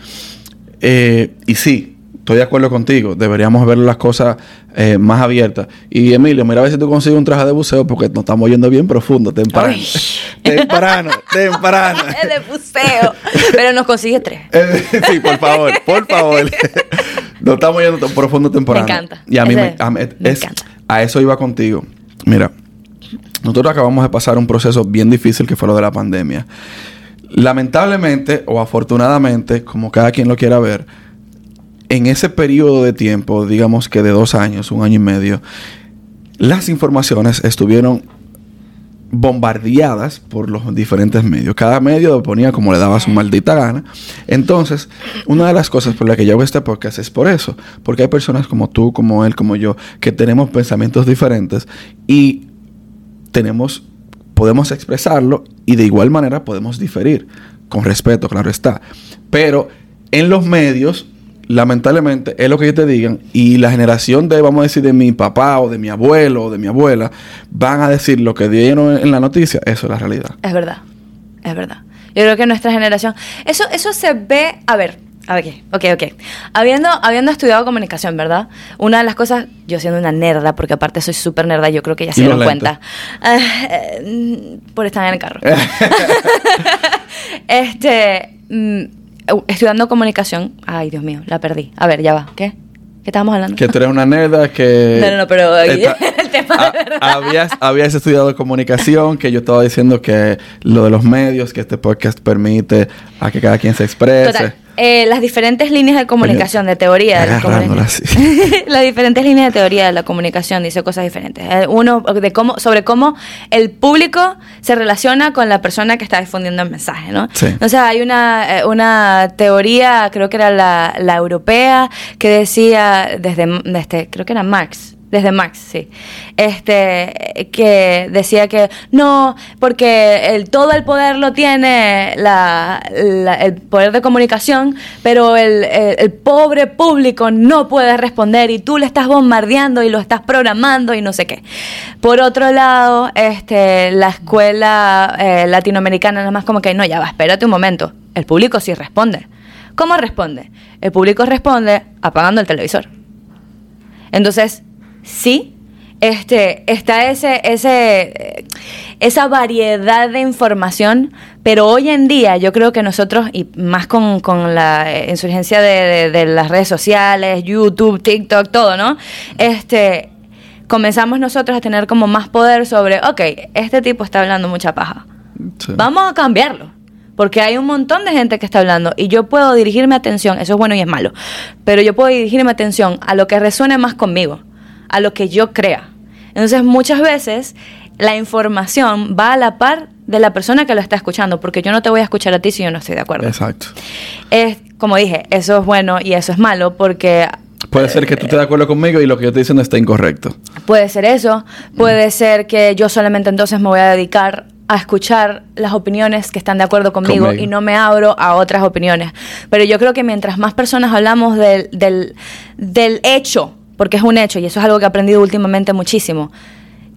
[SPEAKER 1] Eh, y sí, estoy de acuerdo contigo. Deberíamos ver las cosas eh, más abiertas. Y Emilio, mira a ver si tú consigues un traje de buceo porque nos estamos yendo bien profundo, temprano.
[SPEAKER 2] Ay.
[SPEAKER 1] temprano, temprano.
[SPEAKER 2] De buceo. Pero nos consigue tres.
[SPEAKER 1] Sí, por favor, por favor. nos estamos yendo tan profundo temprano.
[SPEAKER 2] Me encanta.
[SPEAKER 1] Y a mí me, a,
[SPEAKER 2] me encanta.
[SPEAKER 1] a eso iba contigo. Mira, nosotros acabamos de pasar un proceso bien difícil que fue lo de la pandemia. Lamentablemente o afortunadamente, como cada quien lo quiera ver, en ese periodo de tiempo, digamos que de dos años, un año y medio, las informaciones estuvieron bombardeadas por los diferentes medios. Cada medio ponía como le daba su maldita gana. Entonces, una de las cosas por las que yo hago este podcast es por eso. Porque hay personas como tú, como él, como yo, que tenemos pensamientos diferentes y tenemos, podemos expresarlo y de igual manera podemos diferir. Con respeto, claro está. Pero en los medios, lamentablemente, es lo que ellos te digan. Y la generación de, vamos a decir, de mi papá o de mi abuelo o de mi abuela, van a decir lo que dieron en la noticia. Eso es la realidad.
[SPEAKER 2] Es verdad. Es verdad. Yo creo que nuestra generación. Eso, eso se ve. A ver. A ver, ok, ok. Habiendo, habiendo estudiado comunicación, ¿verdad? Una de las cosas, yo siendo una nerda, porque aparte soy súper nerda, yo creo que ya se dieron cuenta. Por estar en el carro. este. mm, estudiando comunicación. Ay, Dios mío, la perdí. A ver, ya va. ¿Qué? ¿Qué estábamos hablando?
[SPEAKER 1] Que tú eres una nerda que...
[SPEAKER 2] No, no, no, pero el tema de
[SPEAKER 1] Ah,
[SPEAKER 2] verdad.
[SPEAKER 1] habías, habías estudiado comunicación, que yo estaba diciendo que lo de los medios, que este podcast permite a que cada quien se exprese.
[SPEAKER 2] Total. Eh, las diferentes líneas de comunicación, de teoría. de la
[SPEAKER 1] agarrándola
[SPEAKER 2] comunica- las diferentes líneas de teoría de la comunicación dice cosas diferentes. Eh, uno de cómo, sobre cómo el público se relaciona con la persona que está difundiendo el mensaje, ¿no?
[SPEAKER 1] Sí.
[SPEAKER 2] O sea, hay una, eh, una teoría, creo que era la, la europea, que decía desde, desde, creo que era Marx, desde Marx, sí. Este, que decía que no, porque el, todo el poder lo tiene la, el poder de comunicación, pero el, el- el pobre público no puede responder y tú le estás bombardeando y lo estás programando y no sé qué. Por otro lado, este, la escuela eh, latinoamericana nada más como que no, ya va, espérate un momento. El público sí responde. ¿Cómo responde? El público responde apagando el televisor. Entonces, sí, este, está ese, ese, esa variedad de información, pero hoy en día yo creo que nosotros, y más con, con la insurgencia de, de- de las redes sociales, YouTube, TikTok, todo, ¿no? Este, comenzamos nosotros a tener como más poder sobre, ok, este tipo está hablando mucha paja.
[SPEAKER 1] Sí.
[SPEAKER 2] Vamos a cambiarlo. Porque hay un montón de gente que está hablando y yo puedo dirigirme atención, eso es bueno y es malo, pero yo puedo dirigirme atención a lo que resuene más conmigo, a lo que yo crea. Entonces muchas veces la información va a la par de la persona que lo está escuchando, porque yo no te voy a escuchar a ti si yo no estoy de acuerdo.
[SPEAKER 1] Exacto.
[SPEAKER 2] Es, como dije, eso es bueno y eso es malo, porque
[SPEAKER 1] Puede ser que tú estés de acuerdo conmigo y lo que yo estoy diciendo está incorrecto.
[SPEAKER 2] Puede ser eso, puede ser que yo solamente entonces me voy a dedicar a escuchar las opiniones que están de acuerdo conmigo,
[SPEAKER 1] Conmigo.
[SPEAKER 2] y no me abro a otras opiniones. Pero yo creo que mientras más personas hablamos del, del, del hecho, porque es un hecho y eso es algo que he aprendido últimamente muchísimo,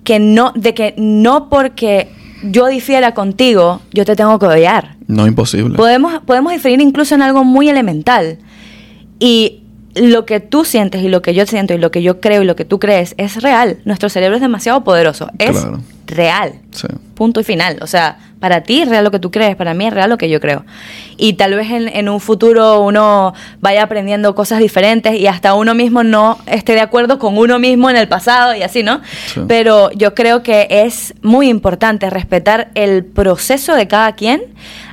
[SPEAKER 2] que no, de que no porque yo difiera contigo, yo te tengo que odiar.
[SPEAKER 1] No imposible.
[SPEAKER 2] Podemos, podemos diferir incluso en algo muy elemental. Y lo que tú sientes y lo que yo siento y lo que yo creo y lo que tú crees es real. Nuestro cerebro es demasiado poderoso. Es
[SPEAKER 1] Claro.
[SPEAKER 2] real.
[SPEAKER 1] Sí.
[SPEAKER 2] Punto y final. O sea, para ti es real lo que tú crees, para mí es real lo que yo creo. Y tal vez en, en un futuro uno vaya aprendiendo cosas diferentes y hasta uno mismo no esté de acuerdo con uno mismo en el pasado y así, ¿no?
[SPEAKER 1] Sí.
[SPEAKER 2] Pero yo creo que es muy importante respetar el proceso de cada quien,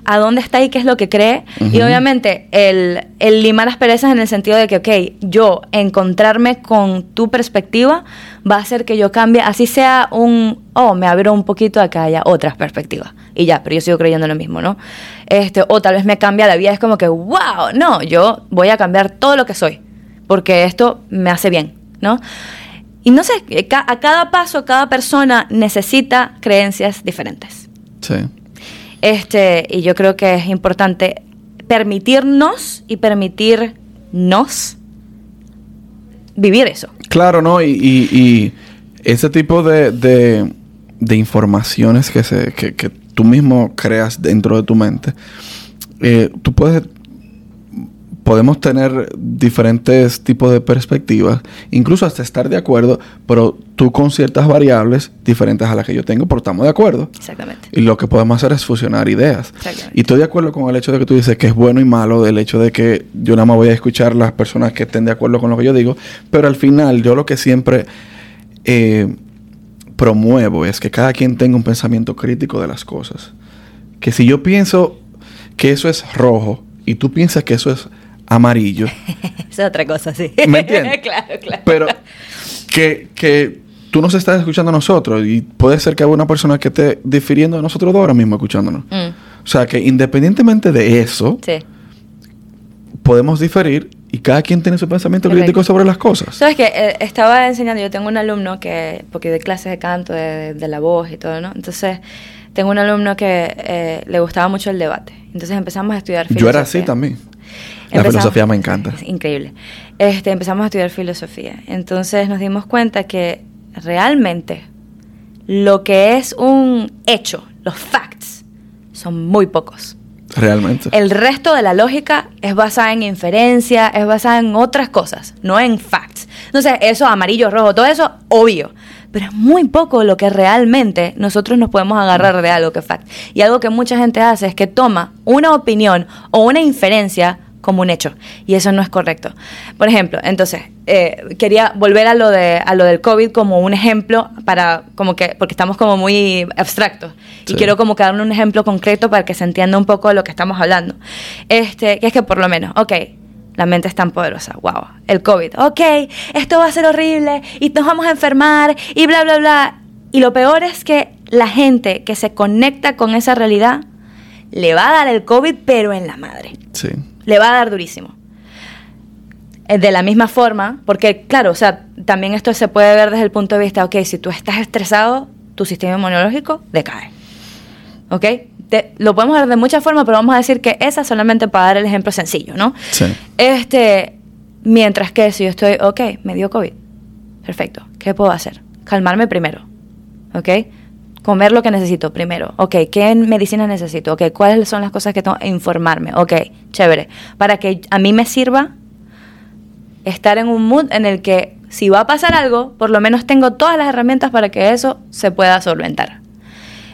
[SPEAKER 2] a dónde está y qué es lo que cree. Y obviamente el, el limar las perezas en el sentido de que, ok, yo encontrarme con tu perspectiva va a hacer que yo cambie, así sea un, oh, me abro un poquito a que haya otras perspectivas. Y ya, pero yo sigo creyendo lo mismo, ¿no? Este, o tal vez me cambia la vida, es como que, wow, no, yo voy a cambiar todo lo que soy, porque esto me hace bien, ¿no? Y no sé, eh, a cada paso, cada persona necesita creencias diferentes.
[SPEAKER 1] Sí.
[SPEAKER 2] Este, y yo creo que es importante permitirnos y permitirnos vivir eso.
[SPEAKER 1] Claro, ¿no? Y, y- y ese tipo de, de, informaciones que, se, que tú mismo creas dentro de tu mente, eh, tú puedes... Podemos tener diferentes tipos de perspectivas, incluso hasta estar de acuerdo, pero tú con ciertas variables diferentes a las que yo tengo, pero estamos de acuerdo.
[SPEAKER 2] Exactamente.
[SPEAKER 1] Y lo que podemos hacer es fusionar ideas.
[SPEAKER 2] Exactamente.
[SPEAKER 1] Y estoy de acuerdo con el hecho de que tú dices que es bueno y malo, del hecho de que yo nada más voy a escuchar las personas que estén de acuerdo con lo que yo digo, pero al final yo lo que siempre eh, promuevo es que cada quien tenga un pensamiento crítico de las cosas. Que si yo pienso que eso es rojo y tú piensas que eso es amarillo,
[SPEAKER 2] es otra cosa, sí.
[SPEAKER 1] ¿Me entiendes?
[SPEAKER 2] claro, claro.
[SPEAKER 1] pero que, que tú nos estás escuchando a nosotros y puede ser que haya una persona que esté difiriendo de nosotros dos ahora mismo escuchándonos.
[SPEAKER 2] Mm,
[SPEAKER 1] O sea que independientemente de eso,
[SPEAKER 2] sí.
[SPEAKER 1] podemos diferir y cada quien tiene su pensamiento
[SPEAKER 2] Correcto.
[SPEAKER 1] crítico sobre las cosas.
[SPEAKER 2] Sabes que eh, estaba enseñando, yo tengo un alumno que, porque de clases de canto, de, de la voz y todo, ¿no? Entonces, tengo un alumno que eh, le gustaba mucho el debate. Entonces empezamos a estudiar
[SPEAKER 1] Yo era así también. La filosofía me encanta.
[SPEAKER 2] Es increíble. Este, empezamos a estudiar filosofía. Entonces nos dimos cuenta que realmente lo que es un hecho, los facts, son muy pocos.
[SPEAKER 1] Realmente.
[SPEAKER 2] El resto de la lógica es basada en inferencia, es basada en otras cosas, no en facts. Entonces, eso, amarillo, rojo, todo eso, obvio. Pero es muy poco lo que realmente nosotros nos podemos agarrar de algo que es fact. Y algo que mucha gente hace es que toma una opinión o una inferencia como un hecho. Y eso no es correcto. Por ejemplo, entonces, eh, quería volver a lo, de, a lo del COVID como un ejemplo para, como que, porque estamos como muy abstractos. Y quiero como que darle un ejemplo concreto para que se entienda un poco de lo que estamos hablando. Este, que es que por lo menos, ok, la mente es tan poderosa, wow, el COVID, ok, esto va a ser horrible y nos vamos a enfermar y bla, bla, bla. Y lo peor es que la gente que se conecta con esa realidad le va a dar el COVID, pero en la madre.
[SPEAKER 1] Sí.
[SPEAKER 2] Le va a dar durísimo. Eh, De la misma forma, porque claro, o sea, también esto se puede ver desde el punto de vista, ok, si tú estás estresado, tu sistema inmunológico decae. ¿Ok? Te- lo podemos ver de muchas formas, pero vamos a decir que esa solamente para dar el ejemplo sencillo, ¿no?
[SPEAKER 1] Sí.
[SPEAKER 2] Este, mientras que si yo estoy, ok, me dio COVID. Perfecto. ¿Qué puedo hacer? Calmarme primero. ¿Ok? Comer lo que necesito primero. Ok, ¿qué medicina necesito? Ok, ¿cuáles son las cosas que tengo? Informarme. Ok, chévere. Para que a mí me sirva estar en un mood en el que si va a pasar algo, por lo menos tengo todas las herramientas para que eso se pueda solventar.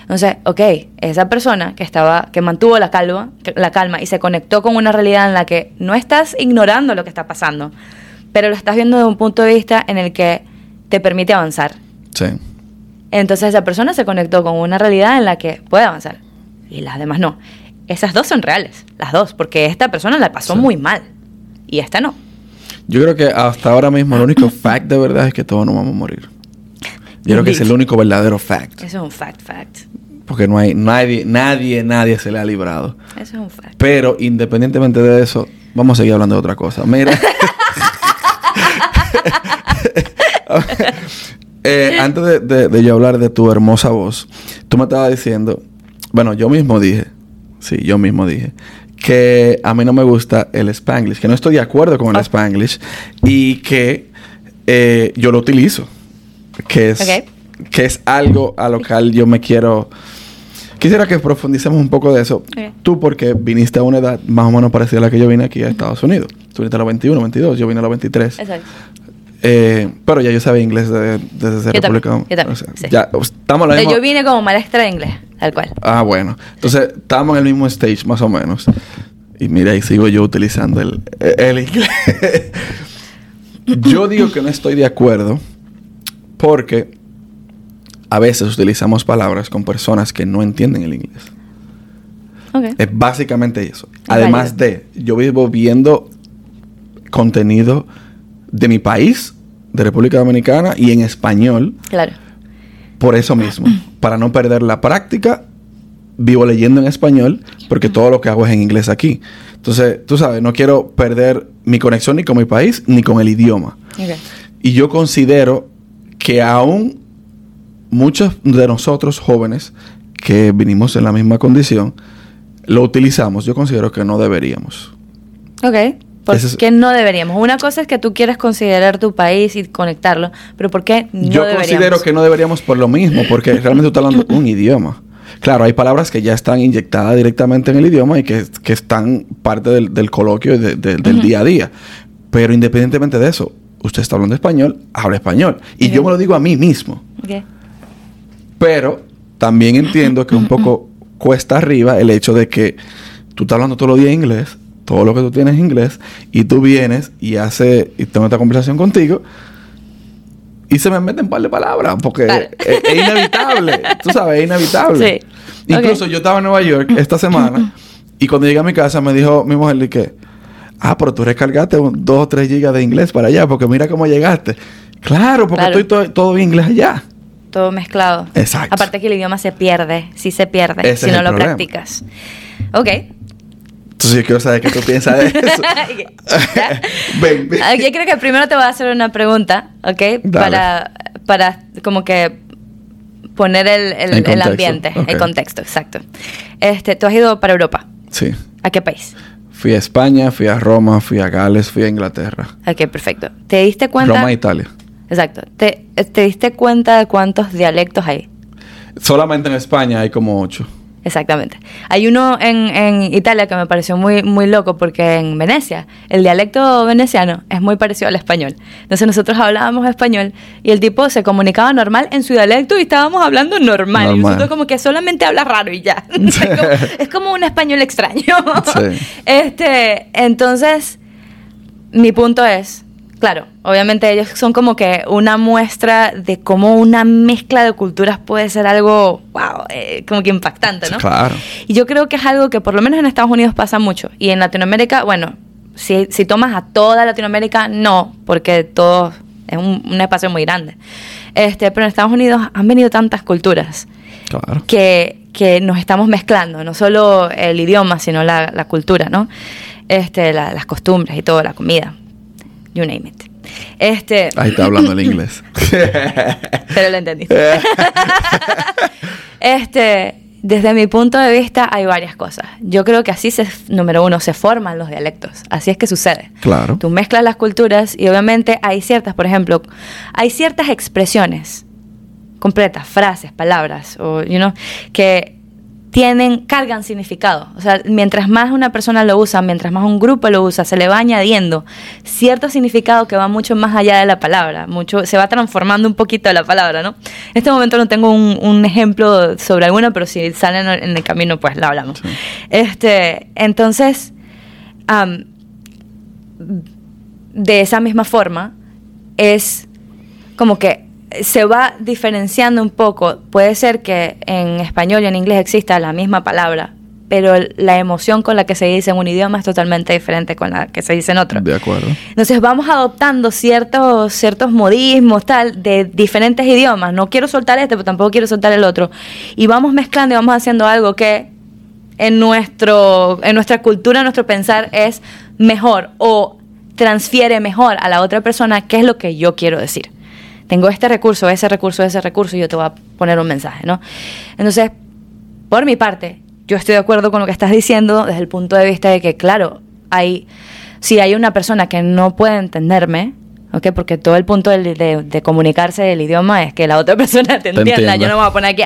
[SPEAKER 2] Entonces, ok, esa persona que estaba, que mantuvo la calma, la calma y se conectó con una realidad en la que no estás ignorando lo que está pasando, pero lo estás viendo desde un punto de vista en el que te permite avanzar.
[SPEAKER 1] Sí.
[SPEAKER 2] Entonces esa persona se conectó con una realidad en la que puede avanzar y las demás no. Esas dos son reales, las dos, porque esta persona la pasó
[SPEAKER 1] Sí.
[SPEAKER 2] muy mal y esta no.
[SPEAKER 1] Yo creo que hasta ahora mismo el único fact de verdad es que todos nos vamos a morir. Yo creo que es el único verdadero fact.
[SPEAKER 2] Eso es un fact, fact.
[SPEAKER 1] Porque no hay nadie, nadie, nadie se le ha librado.
[SPEAKER 2] Eso es un fact.
[SPEAKER 1] Pero independientemente de eso, vamos a seguir hablando de otra cosa. Mira. Eh, antes de, de- de yo hablar de tu hermosa voz, tú me estabas diciendo, bueno, yo mismo dije, sí, yo mismo dije, que a mí no me gusta el spanglish, que no estoy de acuerdo con el
[SPEAKER 2] Oh.
[SPEAKER 1] spanglish y que eh, yo lo utilizo, que es, que es algo a lo cual yo me quiero Quisiera que profundicemos un poco de eso.
[SPEAKER 2] Ok.
[SPEAKER 1] Tú, porque viniste a una edad más o menos parecida a la que yo vine aquí a Estados Unidos. Tú viniste a los 21, 22, yo vine a los 23.
[SPEAKER 2] Exacto.
[SPEAKER 1] Eh, pero ya yo sabía inglés de- desde ser
[SPEAKER 2] Yo también,
[SPEAKER 1] República.
[SPEAKER 2] yo también,
[SPEAKER 1] o sea,
[SPEAKER 2] sí.
[SPEAKER 1] ya, estamos en la misma-
[SPEAKER 2] Yo vine como maestra de inglés, tal cual.
[SPEAKER 1] Ah, bueno. Entonces, estamos en el mismo stage, más o menos. Y mira, ahí sigo yo utilizando el, el inglés. yo digo que no estoy de acuerdo porque a veces utilizamos palabras con personas que no entienden el inglés. Es básicamente eso.
[SPEAKER 2] Es
[SPEAKER 1] Además
[SPEAKER 2] válido.
[SPEAKER 1] de, yo vivo viendo contenido de mi país, de República Dominicana, y en español,
[SPEAKER 2] Claro.
[SPEAKER 1] por eso mismo. Para no perder la práctica, vivo leyendo en español, porque todo lo que hago es en inglés aquí. Entonces, tú sabes, no quiero perder mi conexión ni con mi país, ni con el idioma. Y yo considero que aún muchos de nosotros jóvenes que vinimos en la misma condición, lo utilizamos. Yo considero que no deberíamos.
[SPEAKER 2] Ok. ¿Por
[SPEAKER 1] es-
[SPEAKER 2] qué no deberíamos? Una cosa es que tú quieres considerar tu país y conectarlo, pero ¿por qué no
[SPEAKER 1] yo
[SPEAKER 2] deberíamos?
[SPEAKER 1] considero que no deberíamos por lo mismo, porque realmente tú estás hablando un idioma. Claro, hay palabras que ya están inyectadas directamente en el idioma y que, que están parte del, del coloquio y de- de- del día a día. Pero independientemente de eso, usted está hablando español, habla español. Y yo me lo digo a mí mismo.
[SPEAKER 2] Ok.
[SPEAKER 1] Pero también entiendo que un poco cuesta arriba el hecho de que tú estás hablando todos los días inglés, todo lo que tú tienes es inglés, y tú vienes y hace y tengo esta conversación contigo y se me meten un par de palabras porque
[SPEAKER 2] Vale.
[SPEAKER 1] es, es inevitable, tú sabes, es inevitable.
[SPEAKER 2] Sí.
[SPEAKER 1] Incluso yo estaba en Nueva York esta semana y cuando llegué a mi casa me dijo mi mujer que, ah, pero tú recargaste un- dos o tres gigas de inglés para allá porque mira cómo llegaste. Claro, porque
[SPEAKER 2] Claro.
[SPEAKER 1] estoy todo, todo en inglés allá.
[SPEAKER 2] Todo mezclado.
[SPEAKER 1] Exacto.
[SPEAKER 2] Aparte que el idioma se pierde, sí se pierde,
[SPEAKER 1] Ese
[SPEAKER 2] si no lo
[SPEAKER 1] problema.
[SPEAKER 2] practicas. Ok.
[SPEAKER 1] Entonces yo quiero saber qué tú piensas de eso. Ven, ven.
[SPEAKER 2] Yo creo que primero te voy a hacer una pregunta, ¿ok?
[SPEAKER 1] Dale.
[SPEAKER 2] Para, para como que poner el, el- ambiente, el contexto, exacto. Este, tú has ido para Europa.
[SPEAKER 1] Sí.
[SPEAKER 2] ¿A qué país?
[SPEAKER 1] Fui a España, fui a Roma, fui a Gales, fui a Inglaterra.
[SPEAKER 2] Ok, perfecto. ¿Te diste cuenta?
[SPEAKER 1] Roma, Italia.
[SPEAKER 2] Exacto. ¿Te, ¿Te diste cuenta de cuántos dialectos hay?
[SPEAKER 1] Solamente en España hay como ocho.
[SPEAKER 2] Exactamente. Hay uno en, en Italia que me pareció muy, muy loco porque en Venecia el dialecto veneciano es muy parecido al español. Entonces nosotros hablábamos español y el tipo se comunicaba normal en su dialecto y estábamos hablando normal. Y
[SPEAKER 1] Normal.
[SPEAKER 2] nosotros como que solamente habla raro y ya. es, como, es como un español extraño.
[SPEAKER 1] Sí.
[SPEAKER 2] Este, entonces, mi punto es, claro, obviamente ellos son como que una muestra de cómo una mezcla de culturas puede ser algo, wow, eh, como que impactante, ¿no?
[SPEAKER 1] Claro.
[SPEAKER 2] Y yo creo que es algo que por lo menos en Estados Unidos pasa mucho. Y en Latinoamérica, bueno, si, si tomas a toda Latinoamérica, no, porque todo es un, un espacio muy grande. Este, pero en Estados Unidos han venido tantas culturas
[SPEAKER 1] Claro.
[SPEAKER 2] que, que nos estamos mezclando, no solo el idioma, sino la, la cultura, ¿no? Este, la- las costumbres y todo, la comida. You name it. Este,
[SPEAKER 1] Ahí está hablando el inglés.
[SPEAKER 2] pero lo entendiste. este, desde mi punto de vista hay varias cosas. Yo creo que así se, número uno, se forman los dialectos. Así es que sucede.
[SPEAKER 1] claro.
[SPEAKER 2] Tú mezclas las culturas y obviamente hay ciertas, por ejemplo, hay ciertas expresiones completas, frases, palabras, o, you know, que tienen, cargan significado. O sea, mientras más una persona lo usa, mientras más un grupo lo usa, se le va añadiendo cierto significado que va mucho más allá de la palabra, mucho, se va transformando un poquito la palabra, ¿no? En este momento no tengo un, un ejemplo sobre alguna, pero si sale en el, camino, pues la hablamos.
[SPEAKER 1] Sí.
[SPEAKER 2] Este, entonces, de esa misma forma, es como que se va diferenciando un poco. Puede ser que en español y en inglés exista la misma palabra, pero la emoción con la que se dice en un idioma es totalmente diferente con la que se dice en otro.
[SPEAKER 1] De acuerdo.
[SPEAKER 2] Entonces vamos adoptando ciertos, ciertos modismos, tal, de diferentes idiomas. No quiero soltar este, pero tampoco quiero soltar el otro. Y vamos mezclando y vamos haciendo algo que en, nuestro, en nuestra cultura, en nuestro pensar es mejor o transfiere mejor a la otra persona qué es lo que yo quiero decir. Tengo este recurso, ese recurso, ese recurso y yo te voy a poner un mensaje, ¿no? Entonces, por mi parte, yo estoy de acuerdo con lo que estás diciendo desde el punto de vista de que, claro, hay, si hay una persona que no puede entenderme, ¿ok? Porque todo el punto de, de comunicarse del idioma es que la otra persona te entienda. Yo no me voy a poner aquí,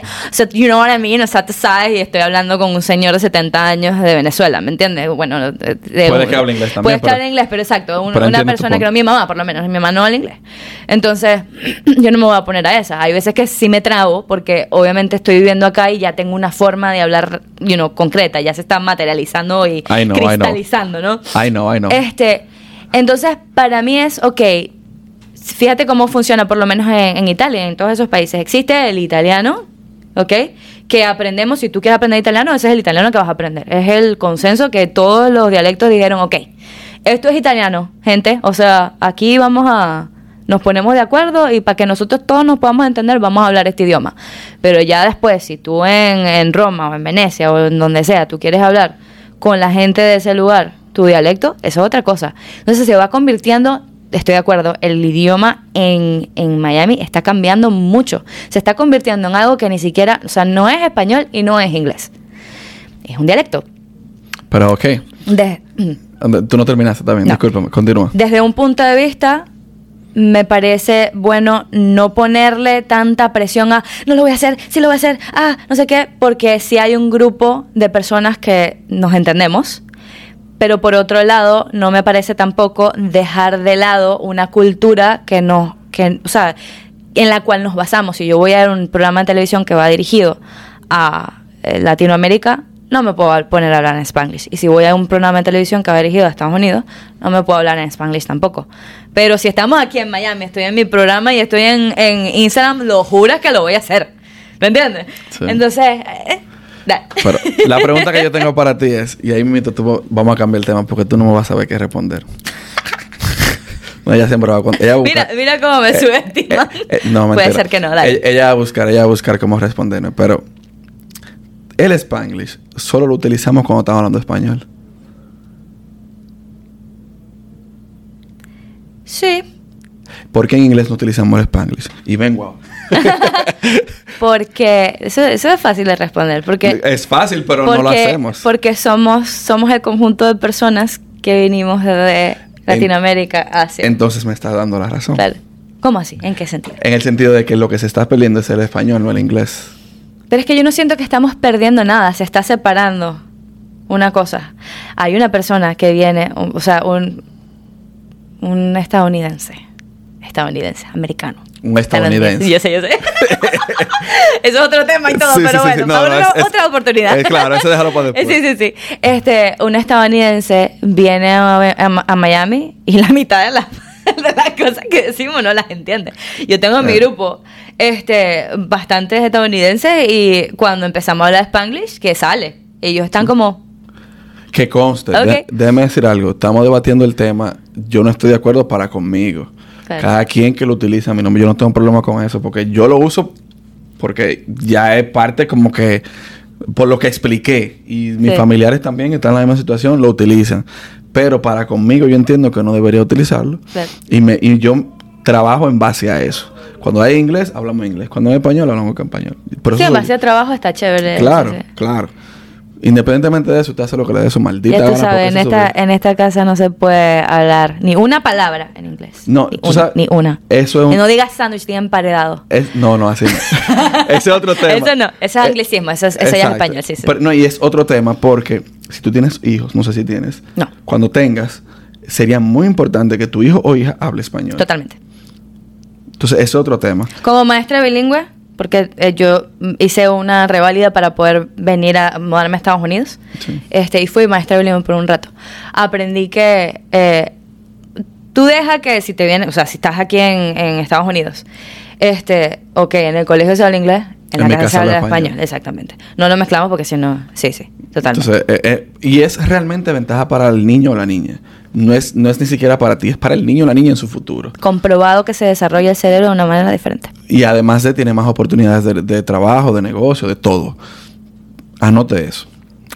[SPEAKER 2] you know what I mean, o sea, tú sabes, y estoy hablando con un señor de 70 años de Venezuela, ¿me entiendes? Bueno, de- de-
[SPEAKER 1] Puede que hable inglés también,
[SPEAKER 2] Puede que
[SPEAKER 1] pero-
[SPEAKER 2] hable inglés, pero exacto, un-
[SPEAKER 1] pero
[SPEAKER 2] una persona que no mi mamá, por lo menos, mi mamá no habla inglés. Entonces, yo no me voy a poner a esa. Hay veces que sí me trago porque obviamente estoy viviendo acá y ya tengo una forma de hablar, you know, concreta, ya se está materializando y
[SPEAKER 1] I know, I know.
[SPEAKER 2] cristalizando, ¿no?
[SPEAKER 1] I know, I know.
[SPEAKER 2] Este, entonces, para mí es, ok, fíjate cómo funciona, por lo menos en, en Italia, en todos esos países. Existe el italiano, ¿ok? Que aprendemos, si tú quieres aprender italiano, ese es el italiano que vas a aprender. Es el consenso que todos los dialectos dijeron, ok, esto es italiano, gente. O sea, aquí vamos a... Nos ponemos de acuerdo y para que nosotros todos nos podamos entender, vamos a hablar este idioma. Pero ya después, si tú en, en Roma o en Venecia o en donde sea, tú quieres hablar con la gente de ese lugar, tu dialecto, eso es otra cosa. Entonces se va convirtiendo, estoy de acuerdo, el idioma en, en Miami está cambiando mucho. Se está convirtiendo en algo que ni siquiera, o sea, no es español y no es inglés. Es un dialecto.
[SPEAKER 1] Pero ok.
[SPEAKER 2] De-
[SPEAKER 1] Tú no terminaste también,
[SPEAKER 2] No.
[SPEAKER 1] discúlpame, continúa.
[SPEAKER 2] desde un punto de vista, me parece bueno no ponerle tanta presión a no lo voy a hacer, sí lo voy a hacer, ah, no sé qué, porque si hay un grupo de personas que nos entendemos, pero por otro lado, no me parece tampoco dejar de lado una cultura que nos, que, o sea, en la cual nos basamos. Si yo voy a ver un programa de televisión que va dirigido a eh, Latinoamérica, no me puedo poner a hablar en Spanglish. Y si voy a un programa de televisión que va dirigido a Estados Unidos, no me puedo hablar en Spanglish tampoco. Pero si estamos aquí en Miami, estoy en mi programa y estoy en, en Instagram, lo juras que lo voy a hacer. ¿Me entiendes?
[SPEAKER 1] Sí.
[SPEAKER 2] Entonces, eh.
[SPEAKER 1] Pero la pregunta que yo tengo para ti es, y ahí mismo tú, vamos a cambiar el tema porque tú no me vas a saber qué responder. No, ella siempre va a. Ella busca-
[SPEAKER 2] Mira, mira cómo me
[SPEAKER 1] Eh,
[SPEAKER 2] subestiman.
[SPEAKER 1] eh, eh, no,
[SPEAKER 2] Puede ser que no.
[SPEAKER 1] Ella, ella va a buscar, ella va a buscar cómo responderme, pero el Spanglish solo lo utilizamos cuando estamos hablando español.
[SPEAKER 2] Sí,
[SPEAKER 1] ¿Por qué en inglés no utilizamos el Spanglish? Y ven, wow.
[SPEAKER 2] porque eso, eso es fácil de responder. Porque,
[SPEAKER 1] es fácil, pero no lo hacemos.
[SPEAKER 2] Porque somos, somos el conjunto de personas que vinimos de Latinoamérica hacia.
[SPEAKER 1] Entonces me estás dando la razón.
[SPEAKER 2] Claro. ¿Cómo así? ¿En qué sentido?
[SPEAKER 1] En el sentido de que lo que se está perdiendo es el español, no el inglés.
[SPEAKER 2] Pero es que yo no siento que estamos perdiendo nada, se está separando una cosa. Hay una persona que viene, o o sea, un, un estadounidense, estadounidense, americano.
[SPEAKER 1] Un estadounidense.
[SPEAKER 2] Yo sé, yo sé. Eso es otro tema y todo,
[SPEAKER 1] Sí,
[SPEAKER 2] pero
[SPEAKER 1] sí, sí.
[SPEAKER 2] bueno,
[SPEAKER 1] No, no, es-
[SPEAKER 2] otra oportunidad.
[SPEAKER 1] eh, claro, eso déjalo para después.
[SPEAKER 2] Sí, sí, sí. Este, un estadounidense viene a, a- a Miami y la mitad de las, de las cosas que decimos no las entiende. Yo tengo en mi
[SPEAKER 1] Eh.
[SPEAKER 2] grupo este, bastantes estadounidenses y cuando empezamos a hablar Spanglish, que sale. Ellos están como,
[SPEAKER 1] Que conste,
[SPEAKER 2] Ok.
[SPEAKER 1] de- déjeme decir algo. Estamos debatiendo el tema. Yo no estoy de acuerdo para conmigo. Cada quien que lo utiliza, mi nombre, yo no tengo problema con eso. Porque yo lo uso porque ya es parte como que por lo que expliqué. Y mis
[SPEAKER 2] Sí.
[SPEAKER 1] familiares también están en la misma situación, lo utilizan. Pero para conmigo yo entiendo que no debería utilizarlo. Y, me, y yo trabajo en base a eso. Cuando hay inglés, hablamos inglés. Cuando hay español, hablamos español. Por
[SPEAKER 2] sí, en base a trabajo está chévere.
[SPEAKER 1] Claro,
[SPEAKER 2] sí.
[SPEAKER 1] claro. Independientemente de eso, usted hace lo que le dé su maldita
[SPEAKER 2] Ya tú
[SPEAKER 1] gana,
[SPEAKER 2] sabes, en esta, en casa no se puede hablar ni una palabra en inglés.
[SPEAKER 1] No,
[SPEAKER 2] ni
[SPEAKER 1] tú
[SPEAKER 2] una,
[SPEAKER 1] sabes-
[SPEAKER 2] ni una.
[SPEAKER 1] eso es un-
[SPEAKER 2] Y no digas sándwich, diga emparedado.
[SPEAKER 1] Es- no, no, así no. Ese es otro tema.
[SPEAKER 2] Eso no, ese es
[SPEAKER 1] Eh,
[SPEAKER 2] anglicismo, eso, es- eso ya es español, sí, sí.
[SPEAKER 1] Pero, no, y es otro tema porque si tú tienes hijos, no sé si tienes,
[SPEAKER 2] No.
[SPEAKER 1] cuando tengas, sería muy importante que tu hijo o hija hable español.
[SPEAKER 2] Totalmente.
[SPEAKER 1] Entonces, ese es otro tema.
[SPEAKER 2] Como maestra bilingüe, porque eh, yo hice una reválida para poder venir a mudarme a Estados Unidos,
[SPEAKER 1] Sí.
[SPEAKER 2] este, y fui maestra bilingüe por un rato. Aprendí que eh, tú deja que si te viene, o sea, si estás aquí en, en Estados Unidos, este, ok, en el colegio se habla inglés, en, la casa
[SPEAKER 1] casa
[SPEAKER 2] habla
[SPEAKER 1] habla
[SPEAKER 2] español.
[SPEAKER 1] español.
[SPEAKER 2] exactamente. No lo mezclamos porque si no, sí, sí, totalmente.
[SPEAKER 1] Entonces, eh, eh, y es realmente ventaja para el niño o la niña. No es, no es ni siquiera para ti, es para el niño o la niña en su futuro.
[SPEAKER 2] Comprobado que se desarrolla el cerebro de una manera diferente.
[SPEAKER 1] Y además de tiene más oportunidades de, de trabajo, de negocio, de todo. Anote eso.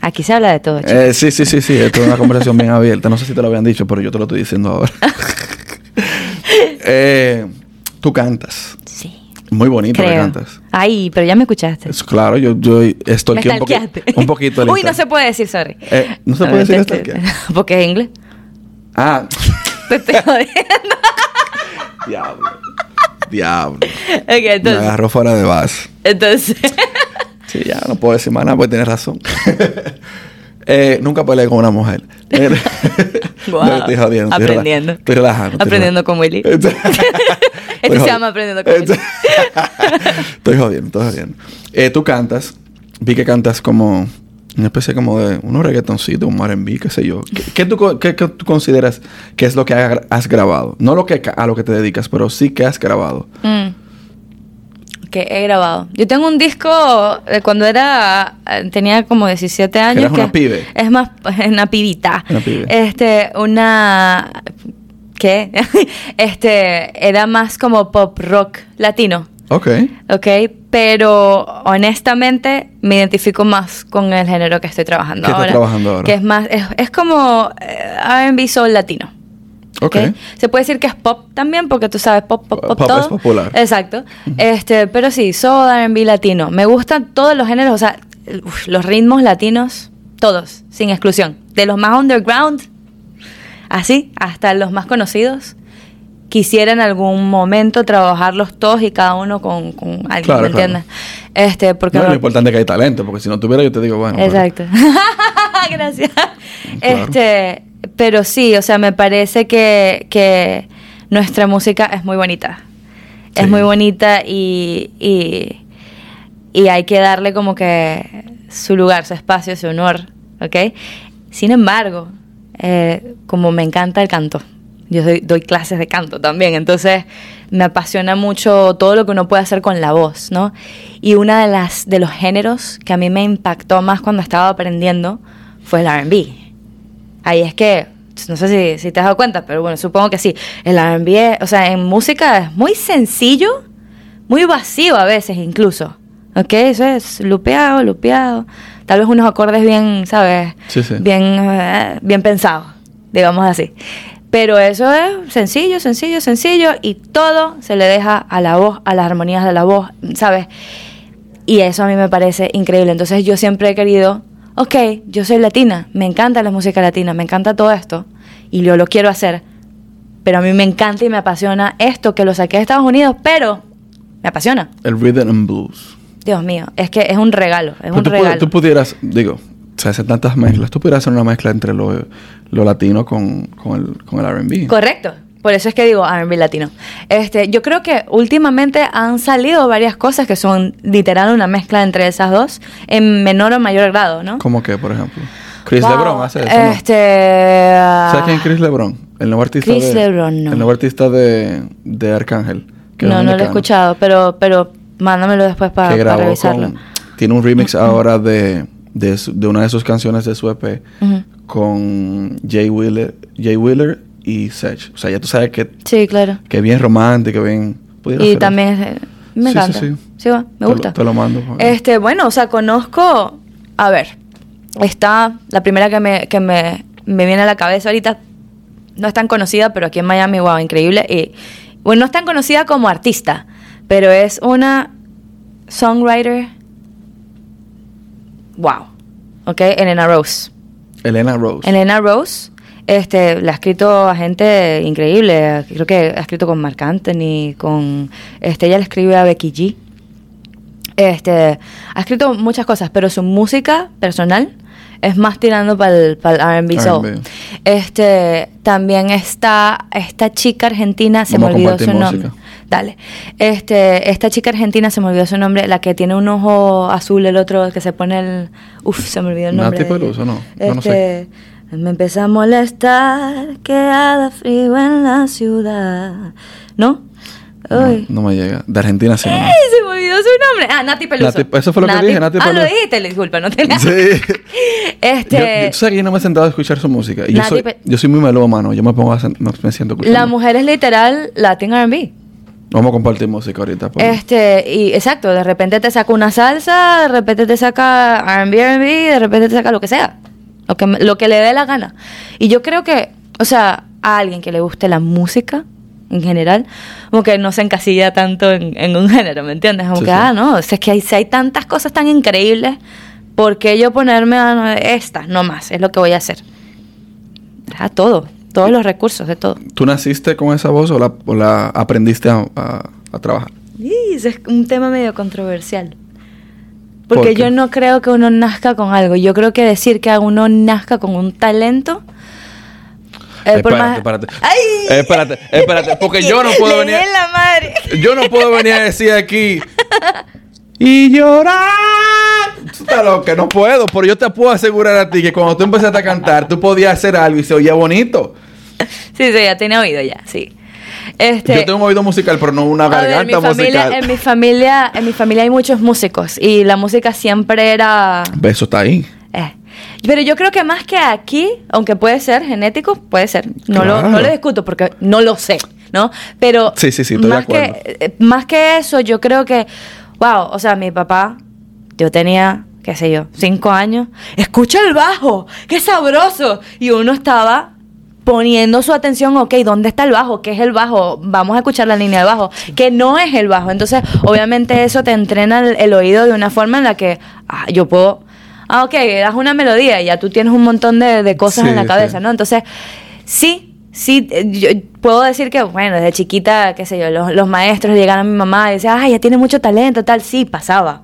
[SPEAKER 2] Aquí se habla de todo, chicos.
[SPEAKER 1] Eh, sí, sí, sí, sí. Esto es una conversación bien abierta. No sé si te lo habían dicho, pero yo te lo estoy diciendo ahora. Eh, tú cantas.
[SPEAKER 2] sí.
[SPEAKER 1] Muy bonito que
[SPEAKER 2] Creo.
[SPEAKER 1] cantas.
[SPEAKER 2] Ay, pero ya me escuchaste.
[SPEAKER 1] Es claro, yo, yo estoy
[SPEAKER 2] Me
[SPEAKER 1] aquí un,
[SPEAKER 2] stalkeaste.
[SPEAKER 1] un poquito.
[SPEAKER 2] Uy, no se puede decir, sorry.
[SPEAKER 1] Eh, ¿no se puede decir stalkear?
[SPEAKER 2] Porque es inglés.
[SPEAKER 1] Ah,
[SPEAKER 2] Te estoy jodiendo.
[SPEAKER 1] Diablo. Diablo.
[SPEAKER 2] Ok,
[SPEAKER 1] Me
[SPEAKER 2] entonces.
[SPEAKER 1] agarró fuera de base.
[SPEAKER 2] Entonces.
[SPEAKER 1] Sí, ya no puedo decir más nada, pues tienes razón. Eh, nunca peleé con una mujer.
[SPEAKER 2] Wow.
[SPEAKER 1] no, estoy jodiendo. estoy
[SPEAKER 2] Aprendiendo.
[SPEAKER 1] Estoy relajando. estoy
[SPEAKER 2] Aprendiendo con Willy.
[SPEAKER 1] relajando.
[SPEAKER 2] Este
[SPEAKER 1] Estoy
[SPEAKER 2] se llama Aprendiendo Willy.
[SPEAKER 1] Estoy jodiendo, estoy jodiendo. Eh, tú cantas, vi que cantas como una especie como de unos reggaetoncitos, un R&B, qué sé yo. ¿Qué, qué tú, qué- qué tú consideras que es lo que ha- has grabado? No lo que a lo que te dedicas, pero sí que has grabado.
[SPEAKER 2] Mm. Que he grabado. Yo tengo un disco de cuando era. eh, Tenía como 17 años.
[SPEAKER 1] eras una pibe.
[SPEAKER 2] Es más, una pibita.
[SPEAKER 1] Una pibe.
[SPEAKER 2] Este, una. ¿Qué? este, era más como pop rock latino.
[SPEAKER 1] Ok.
[SPEAKER 2] ¿Ok? Pero honestamente me identifico más con el género que estoy trabajando
[SPEAKER 1] ¿Qué estás
[SPEAKER 2] ahora.
[SPEAKER 1] trabajando ahora?
[SPEAKER 2] Que es más. Es, es como eh, RB soul latino.
[SPEAKER 1] Ok.
[SPEAKER 2] ¿ok? Se puede decir que es pop también, porque tú sabes, pop, pop, pop,
[SPEAKER 1] Pop
[SPEAKER 2] todo.
[SPEAKER 1] es popular.
[SPEAKER 2] Exacto. Este, pero sí, soul, R&B latino. Me gustan todos los géneros, o sea, uf, los ritmos latinos, todos, sin exclusión. De los más underground, así, hasta los más conocidos. Quisiera en algún momento trabajarlos todos y cada uno con, con alguien,
[SPEAKER 1] Claro,
[SPEAKER 2] ¿me
[SPEAKER 1] claro.
[SPEAKER 2] entiendes? Este, porque
[SPEAKER 1] No, lo importante es que hay talento, porque si no tuviera yo te digo, bueno.
[SPEAKER 2] Exacto. Gracias.
[SPEAKER 1] Claro.
[SPEAKER 2] Este, pero sí, o sea, me parece que, que nuestra música es muy bonita. Es muy bonita y, y, y hay que darle como que su lugar, su espacio, su honor, ¿ok? Sin embargo, eh, como me encanta el canto, yo doy, doy clases de canto también, entonces me apasiona mucho todo lo que uno puede hacer con la voz, ¿no? Y una de las de los géneros que a mí me impactó más cuando estaba aprendiendo fue el R&B. Ahí es que no sé si, si te has dado cuenta, pero bueno, supongo que sí. El R&B, o sea, en música es muy sencillo, muy vacío a veces incluso. ¿Ok? Eso es lupeado, lupeado. Tal vez unos acordes bien, ¿sabes?
[SPEAKER 1] Sí, sí.
[SPEAKER 2] Bien, eh, bien pensados, digamos así. Pero eso es sencillo, sencillo, sencillo y todo se le deja a la voz, a las armonías de la voz, ¿sabes? Y eso a mí me parece increíble. Entonces yo siempre he querido, ok, yo soy latina, me encanta la música latina, me encanta todo esto y yo lo quiero hacer. Pero a mí me encanta y me apasiona esto que lo saqué de Estados Unidos, pero me apasiona.
[SPEAKER 1] El rhythm and blues.
[SPEAKER 2] Dios mío, es que es un regalo, es
[SPEAKER 1] Pero
[SPEAKER 2] un
[SPEAKER 1] tú,
[SPEAKER 2] regalo.
[SPEAKER 1] tú pudieras, digo, se hacen tantas mezclas. Tú pudieras hacer una mezcla entre lo, lo latino con, con el, con el R&B.
[SPEAKER 2] Correcto. Por eso es que digo R&B latino. Este, yo creo que últimamente han salido varias cosas que son literal una mezcla entre esas dos en menor o mayor grado, ¿no?
[SPEAKER 1] ¿Cómo que, por ejemplo? Chris
[SPEAKER 2] Wow.
[SPEAKER 1] LeBron hace eso, ¿no?
[SPEAKER 2] Este,
[SPEAKER 1] ¿Sabes quién es Chris LeBron? El nuevo artista
[SPEAKER 2] Chris
[SPEAKER 1] de...
[SPEAKER 2] LeBron, no.
[SPEAKER 1] El nuevo artista de, de Arcángel. que
[SPEAKER 2] no, no lo he escuchado, pero, pero mándamelo después para revisarlo.
[SPEAKER 1] con... Tiene un remix ahora de, de, una de sus canciones de su EP
[SPEAKER 2] Ujú.
[SPEAKER 1] con Jay Wheeler, Jay Wheeler y Sech. O sea, ya tú sabes que,
[SPEAKER 2] Sí, claro.
[SPEAKER 1] que bien romántico, bien...
[SPEAKER 2] Y también es- me
[SPEAKER 1] Sí, sí,
[SPEAKER 2] encanta.
[SPEAKER 1] sí.
[SPEAKER 2] Sí, va, me
[SPEAKER 1] Te lo-
[SPEAKER 2] gusta.
[SPEAKER 1] te lo mando.
[SPEAKER 2] Este, bueno, o sea, conozco, a ver, está la primera que me, que me, me viene a la cabeza ahorita, no es tan conocida, pero aquí en Miami, wow, increíble. Y, bueno, no es tan conocida como artista, pero es una songwriter, wow, ¿ok? Elena Rose.
[SPEAKER 1] Elena Rose.
[SPEAKER 2] Elena Rose, este, la ha escrito a gente increíble. Creo que ha escrito con Marc Anthony, con, este, ella le escribe a Becky G. Este, ha escrito muchas cosas, pero su música personal es más tirando para el, R&B soul. Este, también está esta chica argentina, se
[SPEAKER 1] Vamos
[SPEAKER 2] me olvidó su nombre. Dale. Este, esta chica argentina se me olvidó su nombre, la que tiene un ojo azul, el otro que se pone el uf, se me olvidó el nombre.
[SPEAKER 1] Nati. Peluso, ¿no? No, no
[SPEAKER 2] Este, me empezó a molestar que haga frío en la ciudad. ¿No?
[SPEAKER 1] No,
[SPEAKER 2] Uy.
[SPEAKER 1] no me llega. De Argentina sí. no.
[SPEAKER 2] ¡Ey! Se me olvidó su nombre. Ah, Nati Peluso.
[SPEAKER 1] Nati- eso fue lo que dije, Nati
[SPEAKER 2] Ah, lo
[SPEAKER 1] Peluso.
[SPEAKER 2] dijiste, disculpa, no te
[SPEAKER 1] Sí.
[SPEAKER 2] Este,
[SPEAKER 1] Yo, yo, tú sabes que no me he sentado a escuchar su música. Y yo, soy,
[SPEAKER 2] Pe-
[SPEAKER 1] yo soy muy melómano. Yo me pongo a sen- me, siento escuchando.
[SPEAKER 2] la mujer es literal Latin R&B.
[SPEAKER 1] Vamos a compartir música ahorita. pues.
[SPEAKER 2] Este, y exacto, de repente te saca una salsa, de repente te saca R&B, R&B, de repente te saca lo que sea, lo que, lo que le dé la gana. Y yo creo que, o sea, a alguien que le guste la música en general, como que no se encasilla tanto en, en un género, ¿me entiendes? Como
[SPEAKER 1] Sí,
[SPEAKER 2] que,
[SPEAKER 1] sí.
[SPEAKER 2] ah, no, o sea, es que hay, si hay tantas cosas tan increíbles, ¿por qué yo ponerme a esta? No más, es lo que voy a hacer. A todo, todos los recursos, de todo.
[SPEAKER 1] ¿Tú naciste con esa voz o la, o la aprendiste a, a- a trabajar?
[SPEAKER 2] Ese es un tema medio controversial.
[SPEAKER 1] ¿Por
[SPEAKER 2] Porque yo no creo que uno nazca con algo. Yo creo que decir que uno nazca con un talento. eh,
[SPEAKER 1] espérate,
[SPEAKER 2] más-
[SPEAKER 1] espérate.
[SPEAKER 2] ¡Ay!
[SPEAKER 1] Espérate, espérate, porque yo no puedo venir.
[SPEAKER 2] la madre.
[SPEAKER 1] Yo no puedo venir a decir aquí. Y llorar. Tú estás loca, no puedo. Pero yo te puedo asegurar a ti que cuando tú empezaste a cantar, tú podías hacer algo y se oía bonito.
[SPEAKER 2] Sí, sí, ya tiene oído ya, sí. Este,
[SPEAKER 1] Yo tengo un oído musical, pero no una
[SPEAKER 2] ver,
[SPEAKER 1] garganta
[SPEAKER 2] mi familia,
[SPEAKER 1] musical.
[SPEAKER 2] en mi familia, en mi familia hay muchos músicos y la música siempre era
[SPEAKER 1] Eso está ahí.
[SPEAKER 2] Eh, Pero yo creo que más que aquí, aunque puede ser genético, puede ser. No, lo, no lo discuto porque no lo sé, ¿no? Pero
[SPEAKER 1] Sí, sí, sí, estoy de
[SPEAKER 2] más,
[SPEAKER 1] acuerdo.
[SPEAKER 2] que, eh, más que eso, yo creo que, wow, o sea, mi papá, yo tenía, qué sé yo, cinco años, escucha el bajo, qué sabroso. Y uno estaba poniendo su atención, ok, ¿dónde está el bajo? ¿Qué es el bajo? Vamos a escuchar la línea de bajo, que no es el bajo. Entonces, obviamente eso te entrena el, el oído de una forma en la que ah, yo puedo, ah, ok, das una melodía y ya tú tienes un montón de, de cosas
[SPEAKER 1] Sí,
[SPEAKER 2] en la
[SPEAKER 1] sí.
[SPEAKER 2] cabeza, ¿no? Entonces, sí, sí, eh, yo puedo decir que, bueno, desde chiquita, qué sé yo, los, los maestros llegaban a mi mamá y decían, ay, ya tiene mucho talento, tal, sí, pasaba.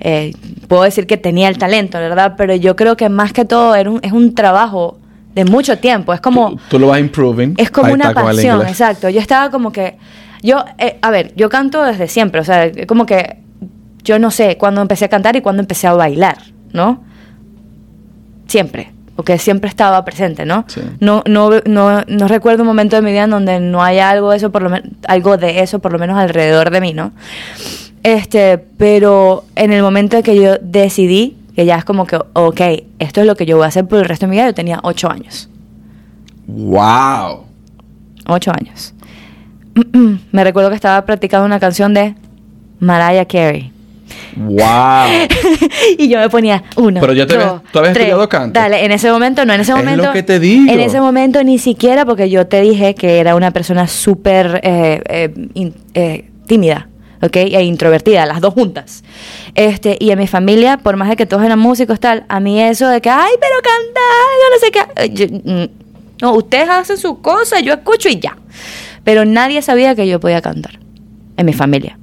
[SPEAKER 2] Eh, puedo decir que tenía el talento, ¿verdad? Pero yo creo que más que todo era un- es un trabajo de mucho tiempo, es como...
[SPEAKER 1] Tú, tú lo vas improving.
[SPEAKER 2] Es como
[SPEAKER 1] Ahí
[SPEAKER 2] una pasión, exacto. Yo estaba como que, yo, eh, a ver, yo canto desde siempre, o sea, como que yo no sé cuándo empecé a cantar y cuándo empecé a bailar, ¿no? Siempre, porque siempre estaba presente, ¿no?
[SPEAKER 1] Sí.
[SPEAKER 2] No, no, no, no recuerdo un momento de mi vida en donde no haya algo de eso, por lo algo de eso, por lo menos alrededor de mí, ¿no? Este, pero en el momento en que yo decidí, que ya es como que, ok, esto es lo que yo voy a hacer por el resto de mi vida, yo tenía ocho años.
[SPEAKER 1] ¡Wow!
[SPEAKER 2] Ocho años. Me recuerdo que estaba practicando una canción de Mariah Carey.
[SPEAKER 1] ¡Wow!
[SPEAKER 2] y yo me ponía uno.
[SPEAKER 1] Pero ya te
[SPEAKER 2] dos,
[SPEAKER 1] habías- ¿tú habías
[SPEAKER 2] tres.
[SPEAKER 1] estudiado canto?
[SPEAKER 2] Dale, en ese momento, no, en ese
[SPEAKER 1] Es
[SPEAKER 2] momento.
[SPEAKER 1] lo que te digo.
[SPEAKER 2] En ese momento ni siquiera, porque yo te dije que era una persona súper eh, eh, eh, tímida. ¿Ok? E introvertida, las dos juntas. Este, y en mi familia, por más de que todos eran músicos, tal, a mí eso de que, ay, pero cantar, yo no sé qué. eh, yo, mm, no, ustedes hacen su cosa, yo escucho y ya. Pero nadie sabía que yo podía cantar en mi familia.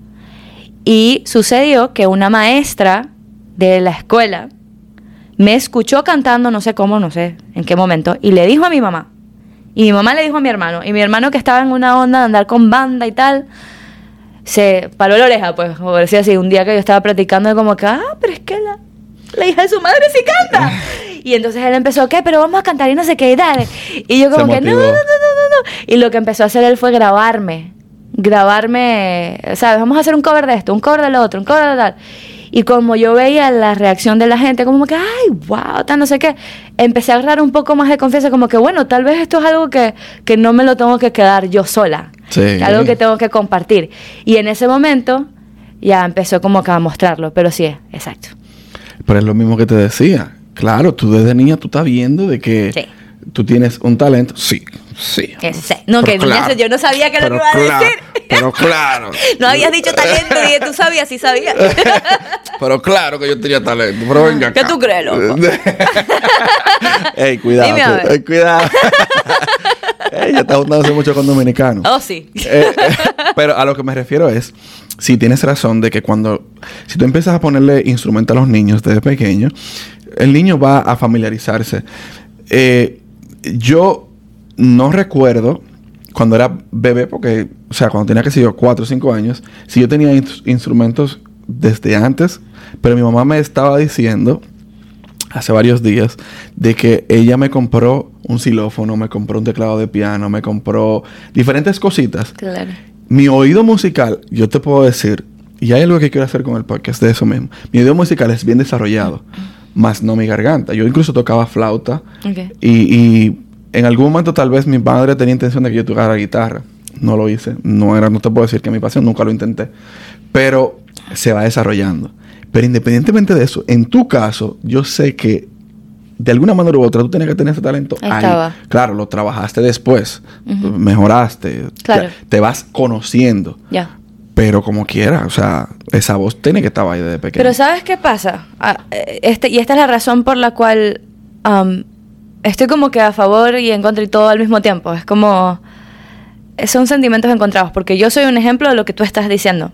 [SPEAKER 2] Y sucedió que una maestra de la escuela me escuchó cantando, no sé cómo, no sé en qué momento, y le dijo a mi mamá. Y mi mamá le dijo a mi hermano. Y mi hermano que estaba en una onda de andar con banda y tal, se paró la oreja, pues, como decía así, un día que yo estaba practicando, como que, ah, pero es que la, la hija de su madre sí canta. Y entonces él empezó, ¿qué? Pero vamos a cantar y no sé qué, y dale. Y yo como que, no, no, no, no, no. Y lo que empezó a hacer él fue grabarme, grabarme, ¿sabes? Vamos a hacer un cover de esto, un cover del otro, un cover de tal. Y como yo veía la reacción de la gente, como que, ay, wow, tal, no sé qué, empecé a agarrar un poco más de confianza, como que, bueno, tal vez esto es algo que, que no me lo tengo que quedar yo sola.
[SPEAKER 1] Sí.
[SPEAKER 2] Algo que tengo que compartir. Y en ese momento ya empezó como que a mostrarlo, pero sí, exacto.
[SPEAKER 1] Pero es lo mismo que te decía. Claro, tú desde niña tú estás viendo de que
[SPEAKER 2] Sí.
[SPEAKER 1] tú tienes un talento. Sí, sí.
[SPEAKER 2] Ese. No, que
[SPEAKER 1] claro.
[SPEAKER 2] yo no sabía que lo que iba a
[SPEAKER 1] claro,
[SPEAKER 2] decir.
[SPEAKER 1] Pero claro.
[SPEAKER 2] No habías dicho talento, dije, tú sabías, sí sabías.
[SPEAKER 1] Pero claro que yo tenía talento. Pero venga
[SPEAKER 2] ¿Qué
[SPEAKER 1] acá.
[SPEAKER 2] tú crees, loco?
[SPEAKER 1] Ey, cuidado.
[SPEAKER 2] Dime a ver.
[SPEAKER 1] Ey, cuidado. Ella está juntándose mucho con dominicanos.
[SPEAKER 2] Oh, sí.
[SPEAKER 1] Eh, eh, pero a lo que me refiero es, si tienes razón de que cuando, si tú empiezas a ponerle instrumento a los niños desde pequeño, el niño va a familiarizarse. Eh, yo no recuerdo cuando era bebé, porque, o sea, cuando tenía, que sé yo, 4 o 5 años, si yo tenía ins- instrumentos desde antes, pero mi mamá me estaba diciendo hace varios días de que ella me compró un xilófono, me compró un teclado de piano, me compró diferentes cositas.
[SPEAKER 2] Claro.
[SPEAKER 1] Mi oído musical, yo te puedo decir, y hay algo que quiero hacer con el podcast de eso mismo. Mi oído musical es bien desarrollado, más no mi garganta. Yo incluso tocaba flauta y en algún momento tal vez mi padre tenía intención de que yo tocara guitarra. No lo hice. No era, no te puedo decir que mi pasión, nunca lo intenté. Pero se va desarrollando. Pero independientemente de eso, en tu caso, yo sé que de alguna manera u otra tú tenías que tener ese talento
[SPEAKER 2] Ahí.
[SPEAKER 1] Claro, lo trabajaste después, mejoraste,
[SPEAKER 2] Claro.
[SPEAKER 1] te, te vas conociendo.
[SPEAKER 2] Ya.
[SPEAKER 1] Pero como quiera, o sea, esa voz tiene que estar ahí desde pequeño.
[SPEAKER 2] Pero ¿sabes qué pasa? Ah, este, y esta es la razón por la cual estoy como que a favor y en contra y todo al mismo tiempo. Es como... Son sentimientos encontrados, porque yo soy un ejemplo de lo que tú estás diciendo.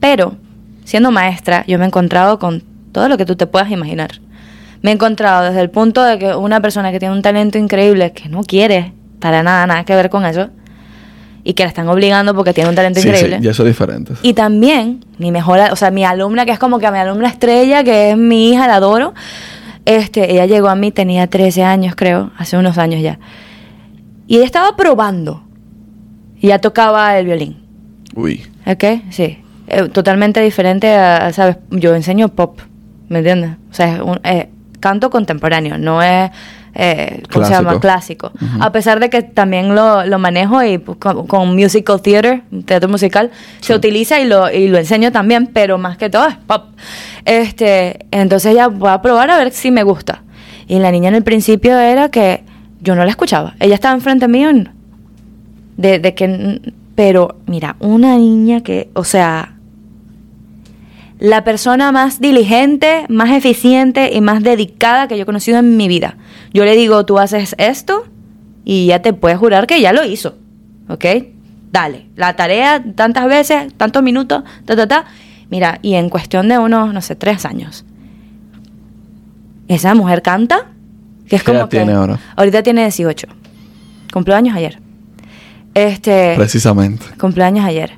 [SPEAKER 2] Pero, siendo maestra, yo me he encontrado con todo lo que tú te puedas imaginar. Me he encontrado desde el punto de que una persona que tiene un talento increíble, que no quiere para nada, nada que ver con eso, y que la están obligando porque tiene un talento
[SPEAKER 1] Sí,
[SPEAKER 2] increíble.
[SPEAKER 1] sí, ya son diferentes.
[SPEAKER 2] Y también mi mejor, o sea, mi alumna, que es como que mi alumna estrella, que es mi hija, la adoro. Este, ella llegó a mí, tenía 13 años, creo, hace unos años ya. Y ella estaba probando. Y ya tocaba el violín.
[SPEAKER 1] Uy.
[SPEAKER 2] ¿Ok? Sí. Eh, totalmente diferente a, a, ¿sabes? Yo enseño pop, ¿me entiendes? O sea, es un, eh, canto contemporáneo, no es, eh, ¿cómo se llama? Clásico. A pesar de que también lo, lo manejo y pues, con, con musical theater, teatro musical,
[SPEAKER 1] Sí.
[SPEAKER 2] se utiliza y lo, y lo enseño también, pero más que todo es pop. Este, entonces ya voy a probar a ver si me gusta. Y la niña en el principio era que yo no la escuchaba. Ella estaba enfrente mío de, de que... Pero mira, una niña que, o sea, la persona más diligente, más eficiente y más dedicada que yo he conocido en mi vida. Yo le digo, tú haces esto y ya te puedes jurar que ya lo hizo. ¿Ok? Dale. La tarea tantas veces, tantos minutos, ta, ta, ta. Mira, y en cuestión de unos, no sé, tres años. Esa mujer canta, que es
[SPEAKER 1] ¿Qué
[SPEAKER 2] como
[SPEAKER 1] edad
[SPEAKER 2] que...
[SPEAKER 1] tiene ahora?
[SPEAKER 2] Ahorita tiene 18. Cumplió años ayer. Este...
[SPEAKER 1] Precisamente.
[SPEAKER 2] Cumpleaños ayer.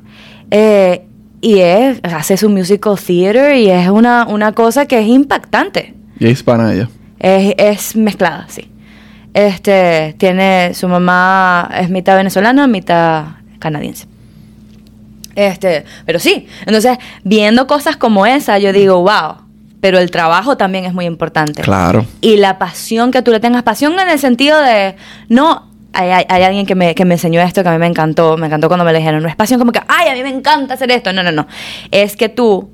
[SPEAKER 2] Eh, y es, hace su musical theater y es una, una cosa que es impactante.
[SPEAKER 1] Y es hispana ella.
[SPEAKER 2] Es, es mezclada, sí. Este, tiene, su mamá es mitad venezolana, mitad canadiense. Este, pero sí, entonces, viendo cosas como esa, yo digo, wow, pero el trabajo también es muy importante.
[SPEAKER 1] Claro.
[SPEAKER 2] Y la pasión que tú le tengas, pasión en el sentido de, no, hay, hay- hay alguien que me, que me enseñó esto que a mí me encantó, me encantó cuando me lo dijeron, no es pasión como que, ay, a mí me encanta hacer esto, no, no, no, es que tú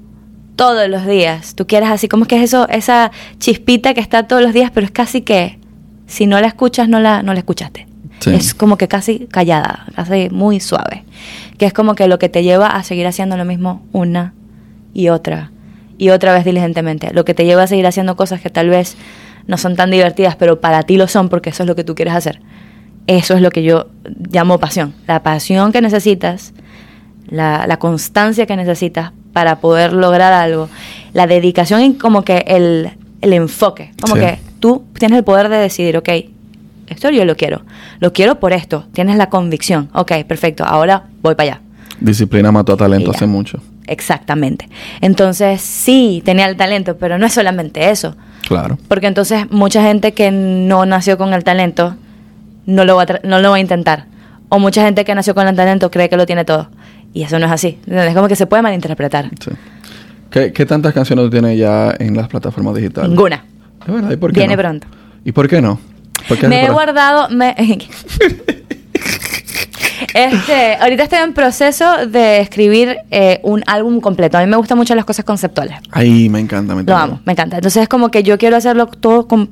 [SPEAKER 2] todos los días, tú quieres así, como que es eso, esa chispita que está todos los días, pero es casi que, si no la escuchas, no la, no la escuchaste.
[SPEAKER 1] Sí.
[SPEAKER 2] Es como que casi callada, casi muy suave. Que es como que lo que te lleva a seguir haciendo lo mismo una y otra y otra vez diligentemente. Lo que te lleva a seguir haciendo cosas que tal vez no son tan divertidas, pero para ti lo son porque eso es lo que tú quieres hacer. Eso es lo que yo llamo pasión. La pasión que necesitas, la, la constancia que necesitas para poder lograr algo, la dedicación y como que el, el enfoque. Como
[SPEAKER 1] Sí.
[SPEAKER 2] que tú tienes el poder de decidir, ok, esto yo lo quiero. Lo quiero por esto. Tienes la convicción. Ok, perfecto. Ahora voy para allá.
[SPEAKER 1] Disciplina mató a talento hace mucho.
[SPEAKER 2] Exactamente. Entonces, sí, tenía el talento, pero no es solamente eso.
[SPEAKER 1] Claro.
[SPEAKER 2] Porque entonces mucha gente que no nació con el talento no lo va a, tra- no lo va a intentar. O mucha gente que nació con el talento cree que lo tiene todo. Y eso no es así. Es como que se puede malinterpretar.
[SPEAKER 1] Sí. ¿Qué, qué tantas canciones tú tienes ya en las plataformas digitales?
[SPEAKER 2] Ninguna.
[SPEAKER 1] ¿De verdad? ¿Y por qué
[SPEAKER 2] Viene
[SPEAKER 1] no?
[SPEAKER 2] pronto.
[SPEAKER 1] ¿Y por qué no? ¿Por qué
[SPEAKER 2] Me he guardado. me- este, ahorita estoy en proceso de escribir eh, un álbum completo. A mí me gustan mucho las cosas conceptuales.
[SPEAKER 1] Ay, me encanta, me
[SPEAKER 2] Lo
[SPEAKER 1] encanta.
[SPEAKER 2] amo, me encanta. Entonces es como que yo quiero hacerlo todo con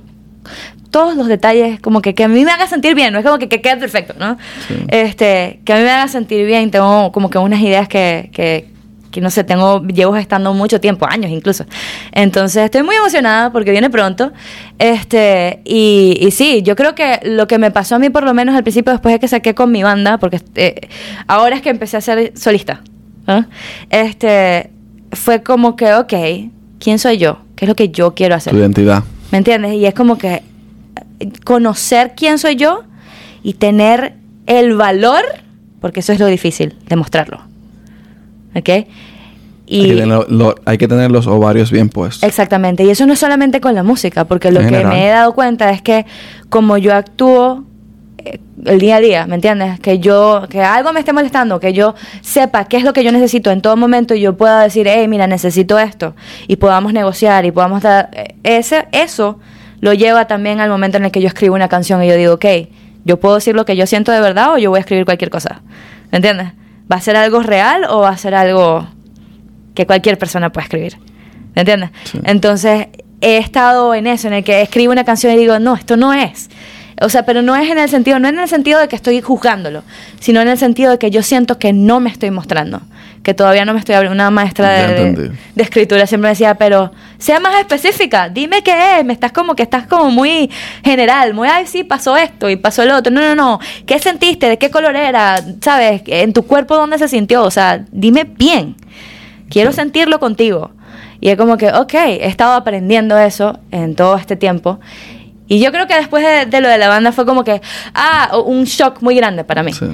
[SPEAKER 2] todos los detalles, como que, que a mí me haga sentir bien, no es como que, que quede perfecto, ¿no?
[SPEAKER 1] Sí.
[SPEAKER 2] Este, que a mí me haga sentir bien, tengo como que unas ideas que, que, que no sé, tengo, llevo gestando mucho tiempo, años incluso. Entonces estoy muy emocionada porque viene pronto. Este, y, y sí, yo creo que lo que me pasó a mí por lo menos al principio después de que saqué con mi banda, porque eh, ahora es que empecé a ser solista. Este, fue como que, ok, ¿quién soy yo? ¿Qué es lo que yo quiero hacer?
[SPEAKER 1] Tu identidad.
[SPEAKER 2] ¿Me entiendes? Y es como que eh, conocer quién soy yo y tener el valor, porque eso es lo difícil, demostrarlo. ¿Ok?
[SPEAKER 1] Hay, que
[SPEAKER 2] Y
[SPEAKER 1] tener, lo- hay que tener los ovarios bien puestos.
[SPEAKER 2] exactamente, y eso no es solamente con la música, porque lo
[SPEAKER 1] En
[SPEAKER 2] que
[SPEAKER 1] general.
[SPEAKER 2] me he dado cuenta es que como yo actúo el día a día, ¿me entiendes? Que yo, que algo me esté molestando, que yo sepa qué es lo que yo necesito en todo momento y yo pueda decir, hey, mira, necesito esto, y podamos negociar y podamos dar, eh, ese, eso lo lleva también al momento en el que yo escribo una canción y yo digo, ok, yo puedo decir lo que yo siento de verdad o yo voy a escribir cualquier cosa, ¿me entiendes? ¿Va a ser algo real o va a ser algo que cualquier persona puede escribir? ¿Me entiendes?
[SPEAKER 1] Sí.
[SPEAKER 2] Entonces, he estado en eso, en el que escribo una canción y digo, no, esto no es. O sea, pero no es en el sentido, no en el sentido de que estoy juzgándolo, sino en el sentido de que yo siento que no me estoy mostrando, que todavía no me estoy abriendo. Una maestra de, de, de escritura siempre me decía, pero sea más específica, dime qué es, me estás como que estás como muy general, muy, ay, sí, pasó esto y pasó el otro. No, no, no, ¿qué sentiste? ¿De qué color era? ¿Sabes? ¿En tu cuerpo dónde se sintió? O sea, dime bien, quiero sentirlo contigo. Y es como que, ok, he estado aprendiendo eso en todo este tiempo. Y yo creo que después de, de lo de la banda fue como que, ah, un shock muy grande para mí.
[SPEAKER 1] Sí.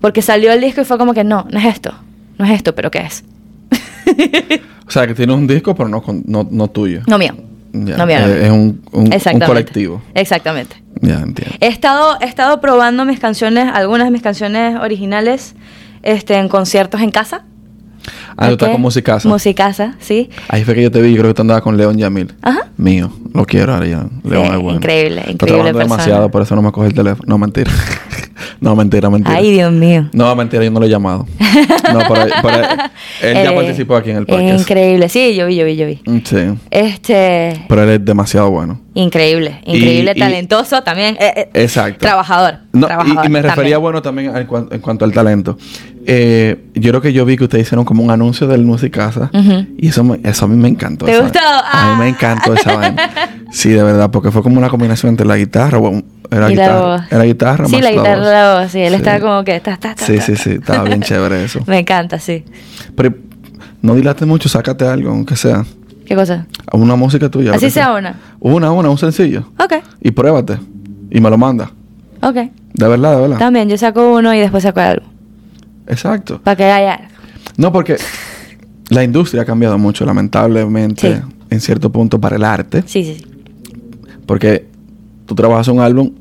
[SPEAKER 2] Porque salió el disco y fue como que, no, no es esto, no es esto, pero ¿qué es?
[SPEAKER 1] O sea, que tiene un disco, pero no, con- no, no tuyo.
[SPEAKER 2] No mío. No mío. no
[SPEAKER 1] Eh,
[SPEAKER 2] mío.
[SPEAKER 1] Es un, un- colectivo.
[SPEAKER 2] Exactamente.
[SPEAKER 1] Ya entiendo.
[SPEAKER 2] He estado, he estado probando mis canciones, algunas de mis canciones originales, este, en conciertos en casa.
[SPEAKER 1] Ah, tú estás con Musicasa.
[SPEAKER 2] Musicasa, sí.
[SPEAKER 1] Ahí fue que yo te vi, yo creo que tú andabas con León Yamil.
[SPEAKER 2] Ajá.
[SPEAKER 1] Mío, lo quiero ya. León
[SPEAKER 2] Sí,
[SPEAKER 1] es bueno.
[SPEAKER 2] increíble, increíble persona.
[SPEAKER 1] demasiado, por eso no me coge el teléfono. No, mentira. no, mentira, mentira.
[SPEAKER 2] Ay, Dios mío.
[SPEAKER 1] No, mentira, yo no lo he llamado. No, pero, pero él ya
[SPEAKER 2] Eh,
[SPEAKER 1] participó aquí en el podcast.
[SPEAKER 2] increíble, sí, yo vi, yo vi, yo vi.
[SPEAKER 1] Mm, Sí,
[SPEAKER 2] Este,
[SPEAKER 1] pero él es demasiado bueno.
[SPEAKER 2] increíble, increíble,
[SPEAKER 1] y-
[SPEAKER 2] talentoso también. eh, eh,
[SPEAKER 1] Exacto.
[SPEAKER 2] Trabajador.
[SPEAKER 1] No, y-
[SPEAKER 2] trabajador
[SPEAKER 1] y, me refería,
[SPEAKER 2] también.
[SPEAKER 1] bueno, también en cuanto al talento. Eh, yo creo que yo vi que ustedes hicieron como un anuncio del Musicasa.
[SPEAKER 2] Ujú.
[SPEAKER 1] Y eso, me- eso a mí me encantó.
[SPEAKER 2] ¿Te
[SPEAKER 1] esa-
[SPEAKER 2] gustó?
[SPEAKER 1] A mí me
[SPEAKER 2] Ah.
[SPEAKER 1] encantó esa vaina. Sí, de verdad, porque fue como una combinación entre la guitarra, bueno, era
[SPEAKER 2] Y la
[SPEAKER 1] guitarra,
[SPEAKER 2] voz.
[SPEAKER 1] era guitarra
[SPEAKER 2] Sí,
[SPEAKER 1] más
[SPEAKER 2] la guitarra,
[SPEAKER 1] voz.
[SPEAKER 2] la voz, sí. Él
[SPEAKER 1] Sí.
[SPEAKER 2] estaba como que... Ta, ta, ta,
[SPEAKER 1] Sí, sí, sí, estaba bien chévere eso.
[SPEAKER 2] Me encanta, sí.
[SPEAKER 1] Pero no dilates mucho, sácate algo, aunque sea.
[SPEAKER 2] ¿Qué cosa?
[SPEAKER 1] Una música tuya.
[SPEAKER 2] Así
[SPEAKER 1] que
[SPEAKER 2] sea una.
[SPEAKER 1] Una, una, un sencillo.
[SPEAKER 2] Ok,
[SPEAKER 1] Y pruébate. Y me lo manda.
[SPEAKER 2] ok.
[SPEAKER 1] De verdad, de verdad.
[SPEAKER 2] También, yo saco uno y después saco algo.
[SPEAKER 1] Exacto.
[SPEAKER 2] Para que haya algo.
[SPEAKER 1] No, porque la industria ha cambiado mucho, lamentablemente,
[SPEAKER 2] Sí.
[SPEAKER 1] en cierto punto, para el arte.
[SPEAKER 2] Sí, sí, sí.
[SPEAKER 1] Porque tú trabajas un álbum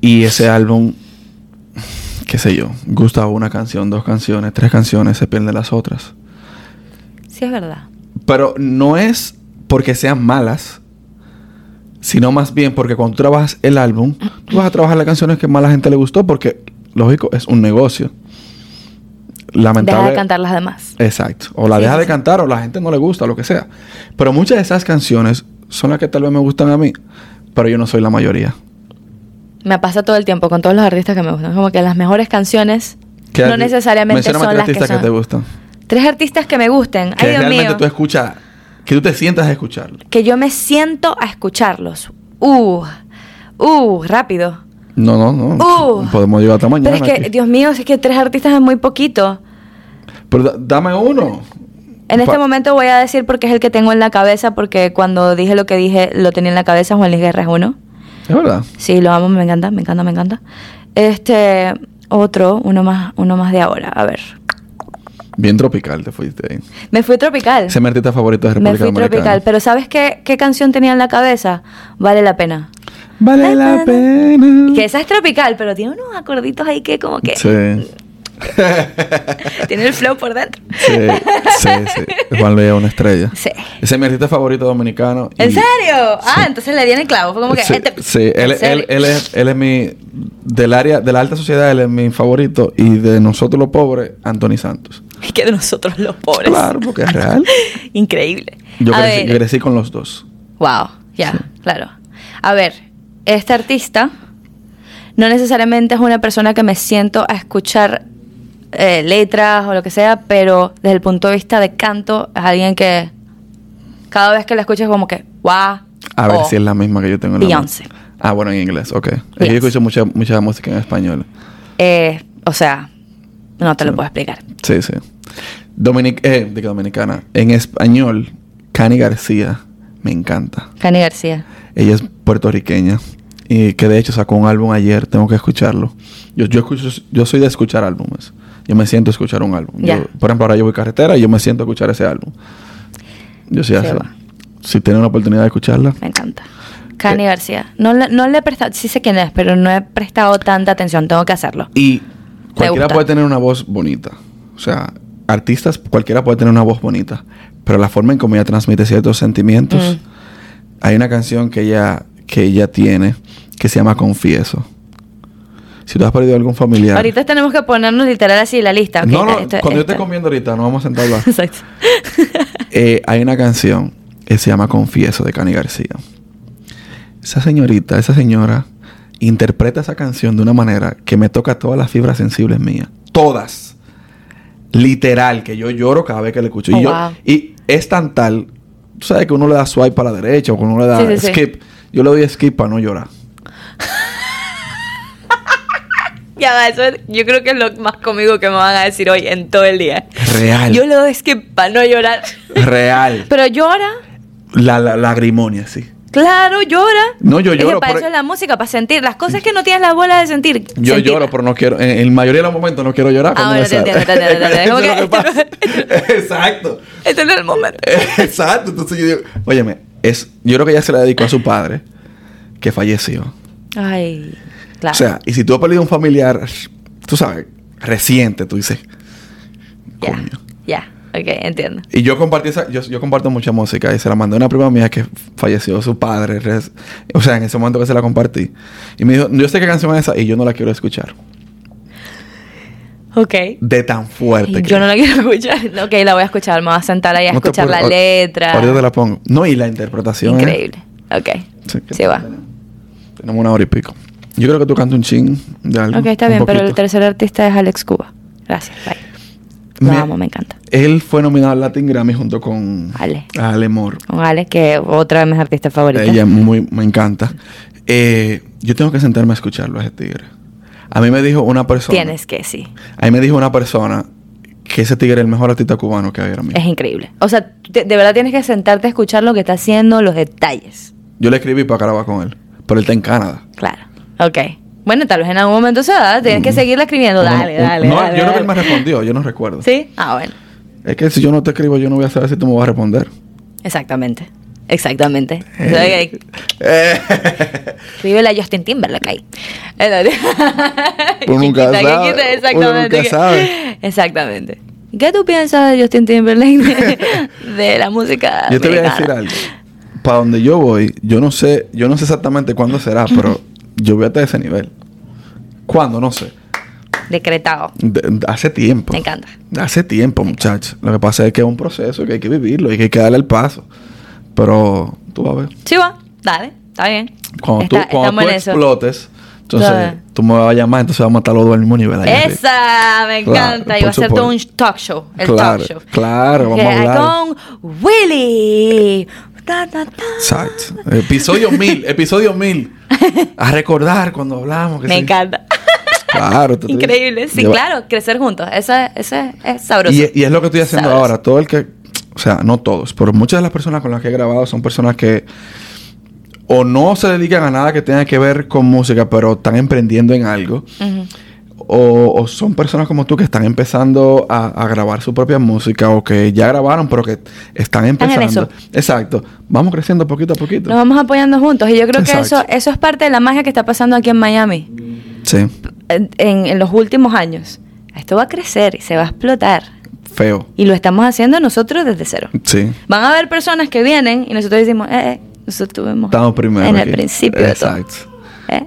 [SPEAKER 1] y ese álbum, qué sé yo, gusta una canción, dos canciones, tres canciones, se pierden las otras.
[SPEAKER 2] Sí, es verdad.
[SPEAKER 1] Pero no es porque sean malas, sino más bien porque cuando tú trabajas el álbum, tú vas a trabajar las canciones que más a la gente le gustó porque, lógico, es un negocio. Lamentable.
[SPEAKER 2] Deja de cantar las demás.
[SPEAKER 1] Exacto. O la
[SPEAKER 2] Sí,
[SPEAKER 1] deja
[SPEAKER 2] sí,
[SPEAKER 1] de cantar o la gente no le gusta, lo que sea. Pero muchas de esas canciones son las que tal vez me gustan a mí, pero yo no soy la mayoría.
[SPEAKER 2] Me pasa todo el tiempo con todos los artistas que me gustan. Como que las mejores canciones
[SPEAKER 1] ¿Qué
[SPEAKER 2] no necesariamente son
[SPEAKER 1] tres
[SPEAKER 2] las que son.
[SPEAKER 1] que te gustan.
[SPEAKER 2] Tres artistas que me gusten.
[SPEAKER 1] Que
[SPEAKER 2] Ay, Dios
[SPEAKER 1] realmente
[SPEAKER 2] mío.
[SPEAKER 1] tú escuchas, que tú te sientas a escucharlo.
[SPEAKER 2] Que yo me siento a escucharlos. Uh, uh, rápido.
[SPEAKER 1] No, no, no.
[SPEAKER 2] Uh.
[SPEAKER 1] Podemos llegar hasta mañana.
[SPEAKER 2] Pero es que,
[SPEAKER 1] aquí.
[SPEAKER 2] Dios mío, es que tres artistas es muy poquito.
[SPEAKER 1] Pero da- dame uno.
[SPEAKER 2] En este momento voy a decir porque es el que tengo en la cabeza, porque cuando dije lo que dije, lo tenía en la cabeza, Juan Luis Guerra es uno.
[SPEAKER 1] Es verdad.
[SPEAKER 2] Sí, lo amo, me encanta, me encanta, me encanta. Este, otro, uno más, uno más de ahora, a ver.
[SPEAKER 1] Bien tropical te fuiste ahí.
[SPEAKER 2] Me fui tropical.
[SPEAKER 1] Ese es mi artista favorito de
[SPEAKER 2] Me
[SPEAKER 1] República
[SPEAKER 2] fui
[SPEAKER 1] Dominicana.
[SPEAKER 2] tropical, pero ¿sabes qué, qué canción tenía en la cabeza? Vale la pena.
[SPEAKER 1] Vale la pena.
[SPEAKER 2] Que esa es tropical, pero tiene unos acorditos ahí que como que
[SPEAKER 1] Sí.
[SPEAKER 2] tiene el flow por dentro.
[SPEAKER 1] Sí, sí, sí. Juan Luis es una estrella.
[SPEAKER 2] Sí.
[SPEAKER 1] Ese es mi artista favorito dominicano. y-
[SPEAKER 2] ¿En serio? Ah, entonces le di en el clavo. Fue como que
[SPEAKER 1] sí,
[SPEAKER 2] este-
[SPEAKER 1] sí, él, él, él es, él es mi... Del área, de la alta sociedad, él es mi favorito. Y de nosotros los pobres, Anthony Santos.
[SPEAKER 2] Es que de nosotros los pobres.
[SPEAKER 1] Claro, porque es real.
[SPEAKER 2] Increíble.
[SPEAKER 1] Yo crecí con los dos.
[SPEAKER 2] Wow, ya, claro. A ver, este artista no necesariamente es una persona que me siento a escuchar eh, letras o lo que sea, pero desde el punto de vista de canto es alguien que cada vez que la escucho es como que, wow.
[SPEAKER 1] A ver
[SPEAKER 2] o
[SPEAKER 1] si es la misma que yo tengo en
[SPEAKER 2] Oh. Beyoncé.
[SPEAKER 1] Ah, bueno, en inglés, ok. Yo escucho mucha, mucha música en español.
[SPEAKER 2] eh, o sea, no te lo puedo explicar.
[SPEAKER 1] Sí, sí. Dominic eh, de dominicana. En español, Cani García me encanta.
[SPEAKER 2] Cani García.
[SPEAKER 1] Ella es puertorriqueña y que de hecho sacó un álbum ayer, tengo que escucharlo. Yo, yo, escucho, yo soy de escuchar álbumes. Yo me siento a escuchar un álbum.
[SPEAKER 2] Ya.
[SPEAKER 1] Yo, por ejemplo, ahora yo voy carretera y yo me siento a escuchar ese álbum. Yo
[SPEAKER 2] Sí, va.
[SPEAKER 1] Si tienen la oportunidad de escucharla.
[SPEAKER 2] Me encanta. Cani
[SPEAKER 1] Eh.
[SPEAKER 2] García. No le, no le he prestado, sí sé quién es, pero no he prestado tanta atención. Tengo que hacerlo.
[SPEAKER 1] Y cualquiera puede tener una voz bonita. O sea, artistas, cualquiera puede tener una voz bonita. Pero la forma en cómo ella transmite ciertos sentimientos.
[SPEAKER 2] Mm.
[SPEAKER 1] Hay una canción que ella, que ella tiene que se llama Confieso. Si tú has perdido algún familiar.
[SPEAKER 2] Ahorita tenemos que ponernos literal así la lista. ok,
[SPEAKER 1] no, no,
[SPEAKER 2] esto-
[SPEAKER 1] cuando yo esté comiendo ahorita, no vamos a sentar a hablar.
[SPEAKER 2] Exacto.
[SPEAKER 1] Eh, hay una canción que se llama Confieso de Cani García. Esa señorita, esa señora, interpreta esa canción de una manera que me toca todas las fibras sensibles mías. Todas. Literal, que yo lloro cada vez que le escucho.
[SPEAKER 2] Oh,
[SPEAKER 1] y, yo,
[SPEAKER 2] wow.
[SPEAKER 1] y es tan tal, tú sabes que uno le da swipe para la derecha o que uno le da
[SPEAKER 2] Sí, sí, sí.
[SPEAKER 1] Yo le doy skip para no llorar.
[SPEAKER 2] Ya va, eso es- yo creo que es lo más cómico que me van a decir hoy en todo el día.
[SPEAKER 1] Real.
[SPEAKER 2] Yo le doy skip para no llorar.
[SPEAKER 1] Real.
[SPEAKER 2] Pero llora.
[SPEAKER 1] La, la lagrimonia, sí.
[SPEAKER 2] Claro, llora.
[SPEAKER 1] No, yo
[SPEAKER 2] Es que
[SPEAKER 1] lloro
[SPEAKER 2] para
[SPEAKER 1] por-
[SPEAKER 2] eso es la música, para sentir. Las cosas que no tienes la bola de sentir.
[SPEAKER 1] Yo lloro, pero no quiero. En, en mayoría de los momentos no quiero llorar.
[SPEAKER 2] Ah, bueno, te entiendo, te entiendo,
[SPEAKER 1] es. Exacto.
[SPEAKER 2] Este no es el momento.
[SPEAKER 1] Exacto. Entonces yo digo, óyeme, es, yo creo que ella se la dedicó a su padre, que falleció.
[SPEAKER 2] Ay, claro.
[SPEAKER 1] O sea, y si tú has perdido un familiar, tú sabes, reciente, tú dices,
[SPEAKER 2] ya,
[SPEAKER 1] coño.
[SPEAKER 2] ya. Ok, entiendo.
[SPEAKER 1] Y yo compartí esa, yo, yo comparto mucha música y se la mandé a una prima mía que falleció su padre, res- o sea, en ese momento que se la compartí. Y me dijo, yo sé qué canción es esa y yo no la quiero escuchar.
[SPEAKER 2] Ok.
[SPEAKER 1] De tan fuerte que
[SPEAKER 2] Yo no la quiero escuchar. Ok, la voy a escuchar. Me voy a sentar ahí a
[SPEAKER 1] No
[SPEAKER 2] escuchar la letra.
[SPEAKER 1] Ahorita te la pongo. No, y la interpretación. es-
[SPEAKER 2] Increíble. Ok.
[SPEAKER 1] Sí,
[SPEAKER 2] va.
[SPEAKER 1] Tenemos una hora y pico. Yo creo que tú cantas un ching de algo.
[SPEAKER 2] Ok, está
[SPEAKER 1] un
[SPEAKER 2] bien, pero el tercer artista es Alex Cuba. Gracias, bye. Lo
[SPEAKER 1] Me-
[SPEAKER 2] amo, me encanta.
[SPEAKER 1] Él fue nominado al Latin Grammy junto con
[SPEAKER 2] Ale.
[SPEAKER 1] Ale Moore.
[SPEAKER 2] Con Alex, que es otra de mis artistas favoritas.
[SPEAKER 1] Ella muy, me encanta. Eh, yo tengo que sentarme a escucharlo a ese tigre. A mí me dijo una persona.
[SPEAKER 2] Tienes que, sí.
[SPEAKER 1] A mí me dijo una persona que ese tigre es el mejor artista cubano que hay ahora mismo.
[SPEAKER 2] Es increíble. O sea, te- de verdad tienes que sentarte a escuchar lo que está haciendo, los detalles.
[SPEAKER 1] Yo le escribí para grabar con él. Pero él está en Canadá.
[SPEAKER 2] Claro. Ok. Bueno, tal vez en algún momento se da. Tienes que seguirle escribiendo. Dale, dale,
[SPEAKER 1] no,
[SPEAKER 2] dale,
[SPEAKER 1] yo creo que él me respondió. Yo no recuerdo.
[SPEAKER 2] ¿Sí? Ah, bueno.
[SPEAKER 1] Es que si yo no te escribo, yo no voy a saber si tú me vas a responder.
[SPEAKER 2] Exactamente. Exactamente.
[SPEAKER 1] Eh. Eh.
[SPEAKER 2] Escríbele a Justin Timberlake ahí.
[SPEAKER 1] Uno nunca sabe,
[SPEAKER 2] Exactamente.
[SPEAKER 1] nunca
[SPEAKER 2] que-
[SPEAKER 1] sabe.
[SPEAKER 2] Exactamente. ¿Qué tú piensas de Justin Timberlake de, de la música?
[SPEAKER 1] Yo te voy a decir algo. Para donde yo voy, yo no sé, yo no sé exactamente cuándo será, pero yo voy hasta ese nivel. ¿Cuándo? No sé.
[SPEAKER 2] Decretado.
[SPEAKER 1] De- de- hace tiempo.
[SPEAKER 2] Me encanta.
[SPEAKER 1] Hace tiempo, muchachos. Lo que pasa es que es un proceso que hay que vivirlo y que hay que darle el paso. Pero tú vas a ver.
[SPEAKER 2] Sí, va. Dale. Está bien.
[SPEAKER 1] Cuando
[SPEAKER 2] Está-
[SPEAKER 1] tú, cuando
[SPEAKER 2] eso.
[SPEAKER 1] explotes, entonces tú me vas a llamar, entonces vamos a estar los dos al mismo nivel. ahí.
[SPEAKER 2] Esa, me
[SPEAKER 1] Claro,
[SPEAKER 2] encanta. y va a ser todo un talk show. El
[SPEAKER 1] Claro,
[SPEAKER 2] talk show.
[SPEAKER 1] claro, vamos a hablar.
[SPEAKER 2] Con Willy.
[SPEAKER 1] Exacto. Episodio mil, episodio mil. A recordar cuando hablamos. que
[SPEAKER 2] Me
[SPEAKER 1] sí.
[SPEAKER 2] encanta.
[SPEAKER 1] Claro. te
[SPEAKER 2] Increíble. Sí,
[SPEAKER 1] Lleva-
[SPEAKER 2] claro. Crecer juntos. Esa, esa es sabroso.
[SPEAKER 1] Y, y es lo que estoy haciendo
[SPEAKER 2] Sabroso.
[SPEAKER 1] ahora. Todo el que, o sea, no todos, pero muchas de las personas con las que he grabado son personas que o no se dedican a nada que tenga que ver con música, pero están emprendiendo en algo. O, o son personas como tú que están empezando a, a grabar su propia música o que ya grabaron, pero que están
[SPEAKER 2] en
[SPEAKER 1] empezando.
[SPEAKER 2] eso.
[SPEAKER 1] Exacto. Vamos creciendo poquito a poquito.
[SPEAKER 2] Nos vamos apoyando juntos. Y yo creo que eso, eso es parte de la magia que está pasando aquí en Miami.
[SPEAKER 1] Sí.
[SPEAKER 2] En, en- en los últimos años. Esto va a crecer y se va a explotar.
[SPEAKER 1] Feo.
[SPEAKER 2] Y lo estamos haciendo nosotros desde cero.
[SPEAKER 1] Sí.
[SPEAKER 2] Van a haber personas que vienen y nosotros decimos, eh, eh, nosotros estuvimos
[SPEAKER 1] Estamos primero.
[SPEAKER 2] en el principio de todo.
[SPEAKER 1] Exacto.
[SPEAKER 2] ¿Eh?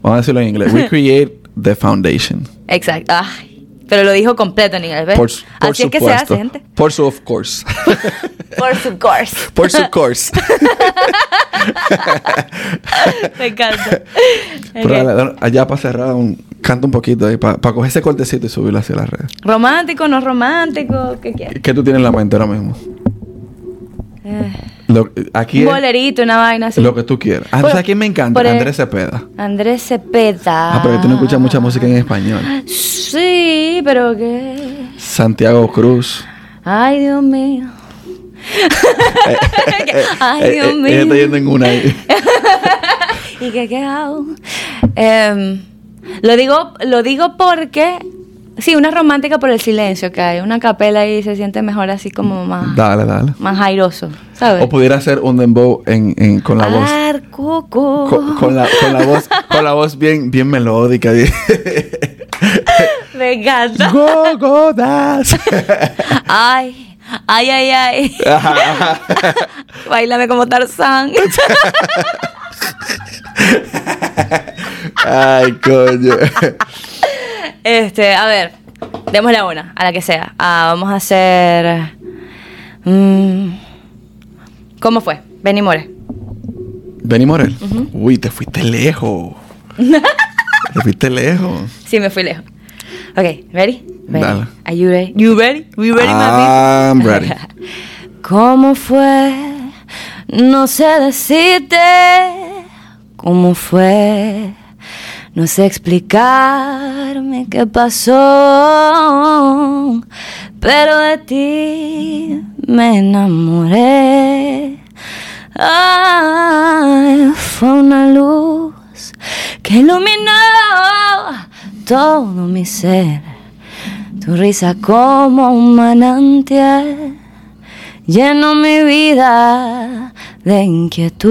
[SPEAKER 1] Vamos a decirlo en inglés. We create the foundation.
[SPEAKER 2] Exacto. Ay, pero lo dijo completo en inglés, ¿ves?
[SPEAKER 1] Por, su- por
[SPEAKER 2] Así es que se hace, gente.
[SPEAKER 1] Por su of course.
[SPEAKER 2] Por su course.
[SPEAKER 1] por su course.
[SPEAKER 2] Me encanta.
[SPEAKER 1] Pero dale, allá para cerrar, un, canta un poquito ahí, para coger ese cortecito y subirlo hacia las redes.
[SPEAKER 2] Romántico, no romántico, ¿qué quieres?
[SPEAKER 1] ¿Qué tú tienes en la mente ahora mismo?
[SPEAKER 2] Eh,
[SPEAKER 1] Lo- aquí
[SPEAKER 2] un bolerito, una vaina así.
[SPEAKER 1] lo que tú quieras. Ah,
[SPEAKER 2] Por-
[SPEAKER 1] ¿sabes quién me encanta?
[SPEAKER 2] el-
[SPEAKER 1] Andrés Cepeda.
[SPEAKER 2] Andrés Cepeda.
[SPEAKER 1] Ah, pero tú no escuchas mucha música en español.
[SPEAKER 2] Sí, pero qué.
[SPEAKER 1] Santiago Cruz.
[SPEAKER 2] Ay, Dios mío. Ay,
[SPEAKER 1] Eh,
[SPEAKER 2] Dios
[SPEAKER 1] eh,
[SPEAKER 2] mío.
[SPEAKER 1] Ella está yendo en una ahí.
[SPEAKER 2] ¿Y qué, qué hago? Em, lo digo, lo digo porque sí, una romántica por el silencio que hay, una capela ahí se siente mejor así como más,
[SPEAKER 1] Dale, dale.
[SPEAKER 2] más airoso, ¿sabes?
[SPEAKER 1] O pudiera ser un dembow en, en- con la voz.
[SPEAKER 2] Arcoco.
[SPEAKER 1] Con, con la, con la voz, con la voz bien, bien melódica.
[SPEAKER 2] Me encanta.
[SPEAKER 1] Go, go, das.
[SPEAKER 2] Ay, ay, ay, ay. Bailame como Tarzán.
[SPEAKER 1] Ay, coño.
[SPEAKER 2] Este, a ver, démosle una, a la que sea. Ah, vamos a hacer. mm, ¿Cómo fue? Benny More.
[SPEAKER 1] Benny Morel. Uy, te fuiste lejos. te fuiste lejos.
[SPEAKER 2] Sí, me fui lejos. Okay, ready? ready?
[SPEAKER 1] Dale.
[SPEAKER 2] Are you ready? You ready? We ready,
[SPEAKER 1] I'm ready.
[SPEAKER 2] ¿Cómo fue? No sé decirte cómo fue. No sé explicarme qué pasó. Pero de ti me enamoré. Fue una luz que iluminó todo mi ser. Tu risa como un manantial lleno mi vida de inquietud.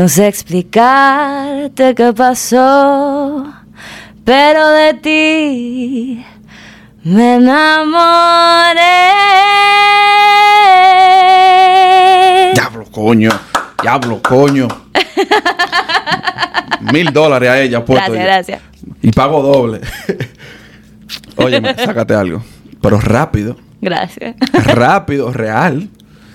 [SPEAKER 2] no sé explicarte qué pasó, pero de ti me enamoré.
[SPEAKER 1] Diablo, coño. Diablo, coño. Mil dólares a ella puesto.
[SPEAKER 2] Gracias, gracias.
[SPEAKER 1] Y pago doble. Oye, sácate algo. Pero rápido.
[SPEAKER 2] Gracias.
[SPEAKER 1] Rápido, real.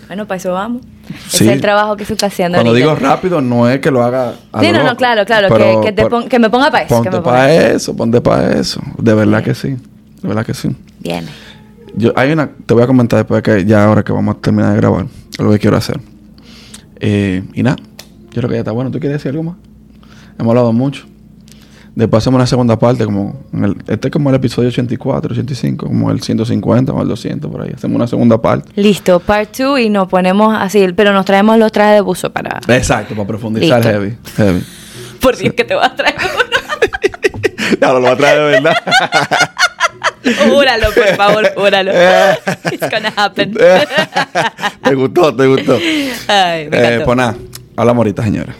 [SPEAKER 2] Bueno, para eso vamos.
[SPEAKER 1] Sí.
[SPEAKER 2] Es el trabajo que se está haciendo.
[SPEAKER 1] Cuando
[SPEAKER 2] ahorita.
[SPEAKER 1] digo rápido, no es que lo haga a
[SPEAKER 2] Sí,
[SPEAKER 1] lo
[SPEAKER 2] no, no, claro, claro,
[SPEAKER 1] Pero
[SPEAKER 2] que, que, te pon- que me ponga para eso.
[SPEAKER 1] Ponte para eso, ponte para eso. De verdad que sí. De verdad que sí.
[SPEAKER 2] Bien.
[SPEAKER 1] Yo, hay una, te voy a comentar después que ya ahora que vamos a terminar de grabar, lo que quiero hacer. Eh, y nada, yo creo que ya está bueno. ¿Tú quieres decir algo más? Hemos hablado mucho. Después hacemos una segunda parte, como en el, este es como el episodio 84, 85, como el 150 o el 200 por ahí. Hacemos una segunda parte.
[SPEAKER 2] Listo, part 2 y nos ponemos así, pero nos traemos los trajes de buzo para...
[SPEAKER 1] Exacto, para profundizar
[SPEAKER 2] Listo.
[SPEAKER 1] heavy. heavy.
[SPEAKER 2] Por Dios que te vas a traer uno.
[SPEAKER 1] Ahora lo va a traer de verdad.
[SPEAKER 2] Júralo, por favor, júralo. It's gonna happen.
[SPEAKER 1] te gustó, te gustó.
[SPEAKER 2] Ay, me
[SPEAKER 1] Eh, pues nada, hablamos ahorita, señora.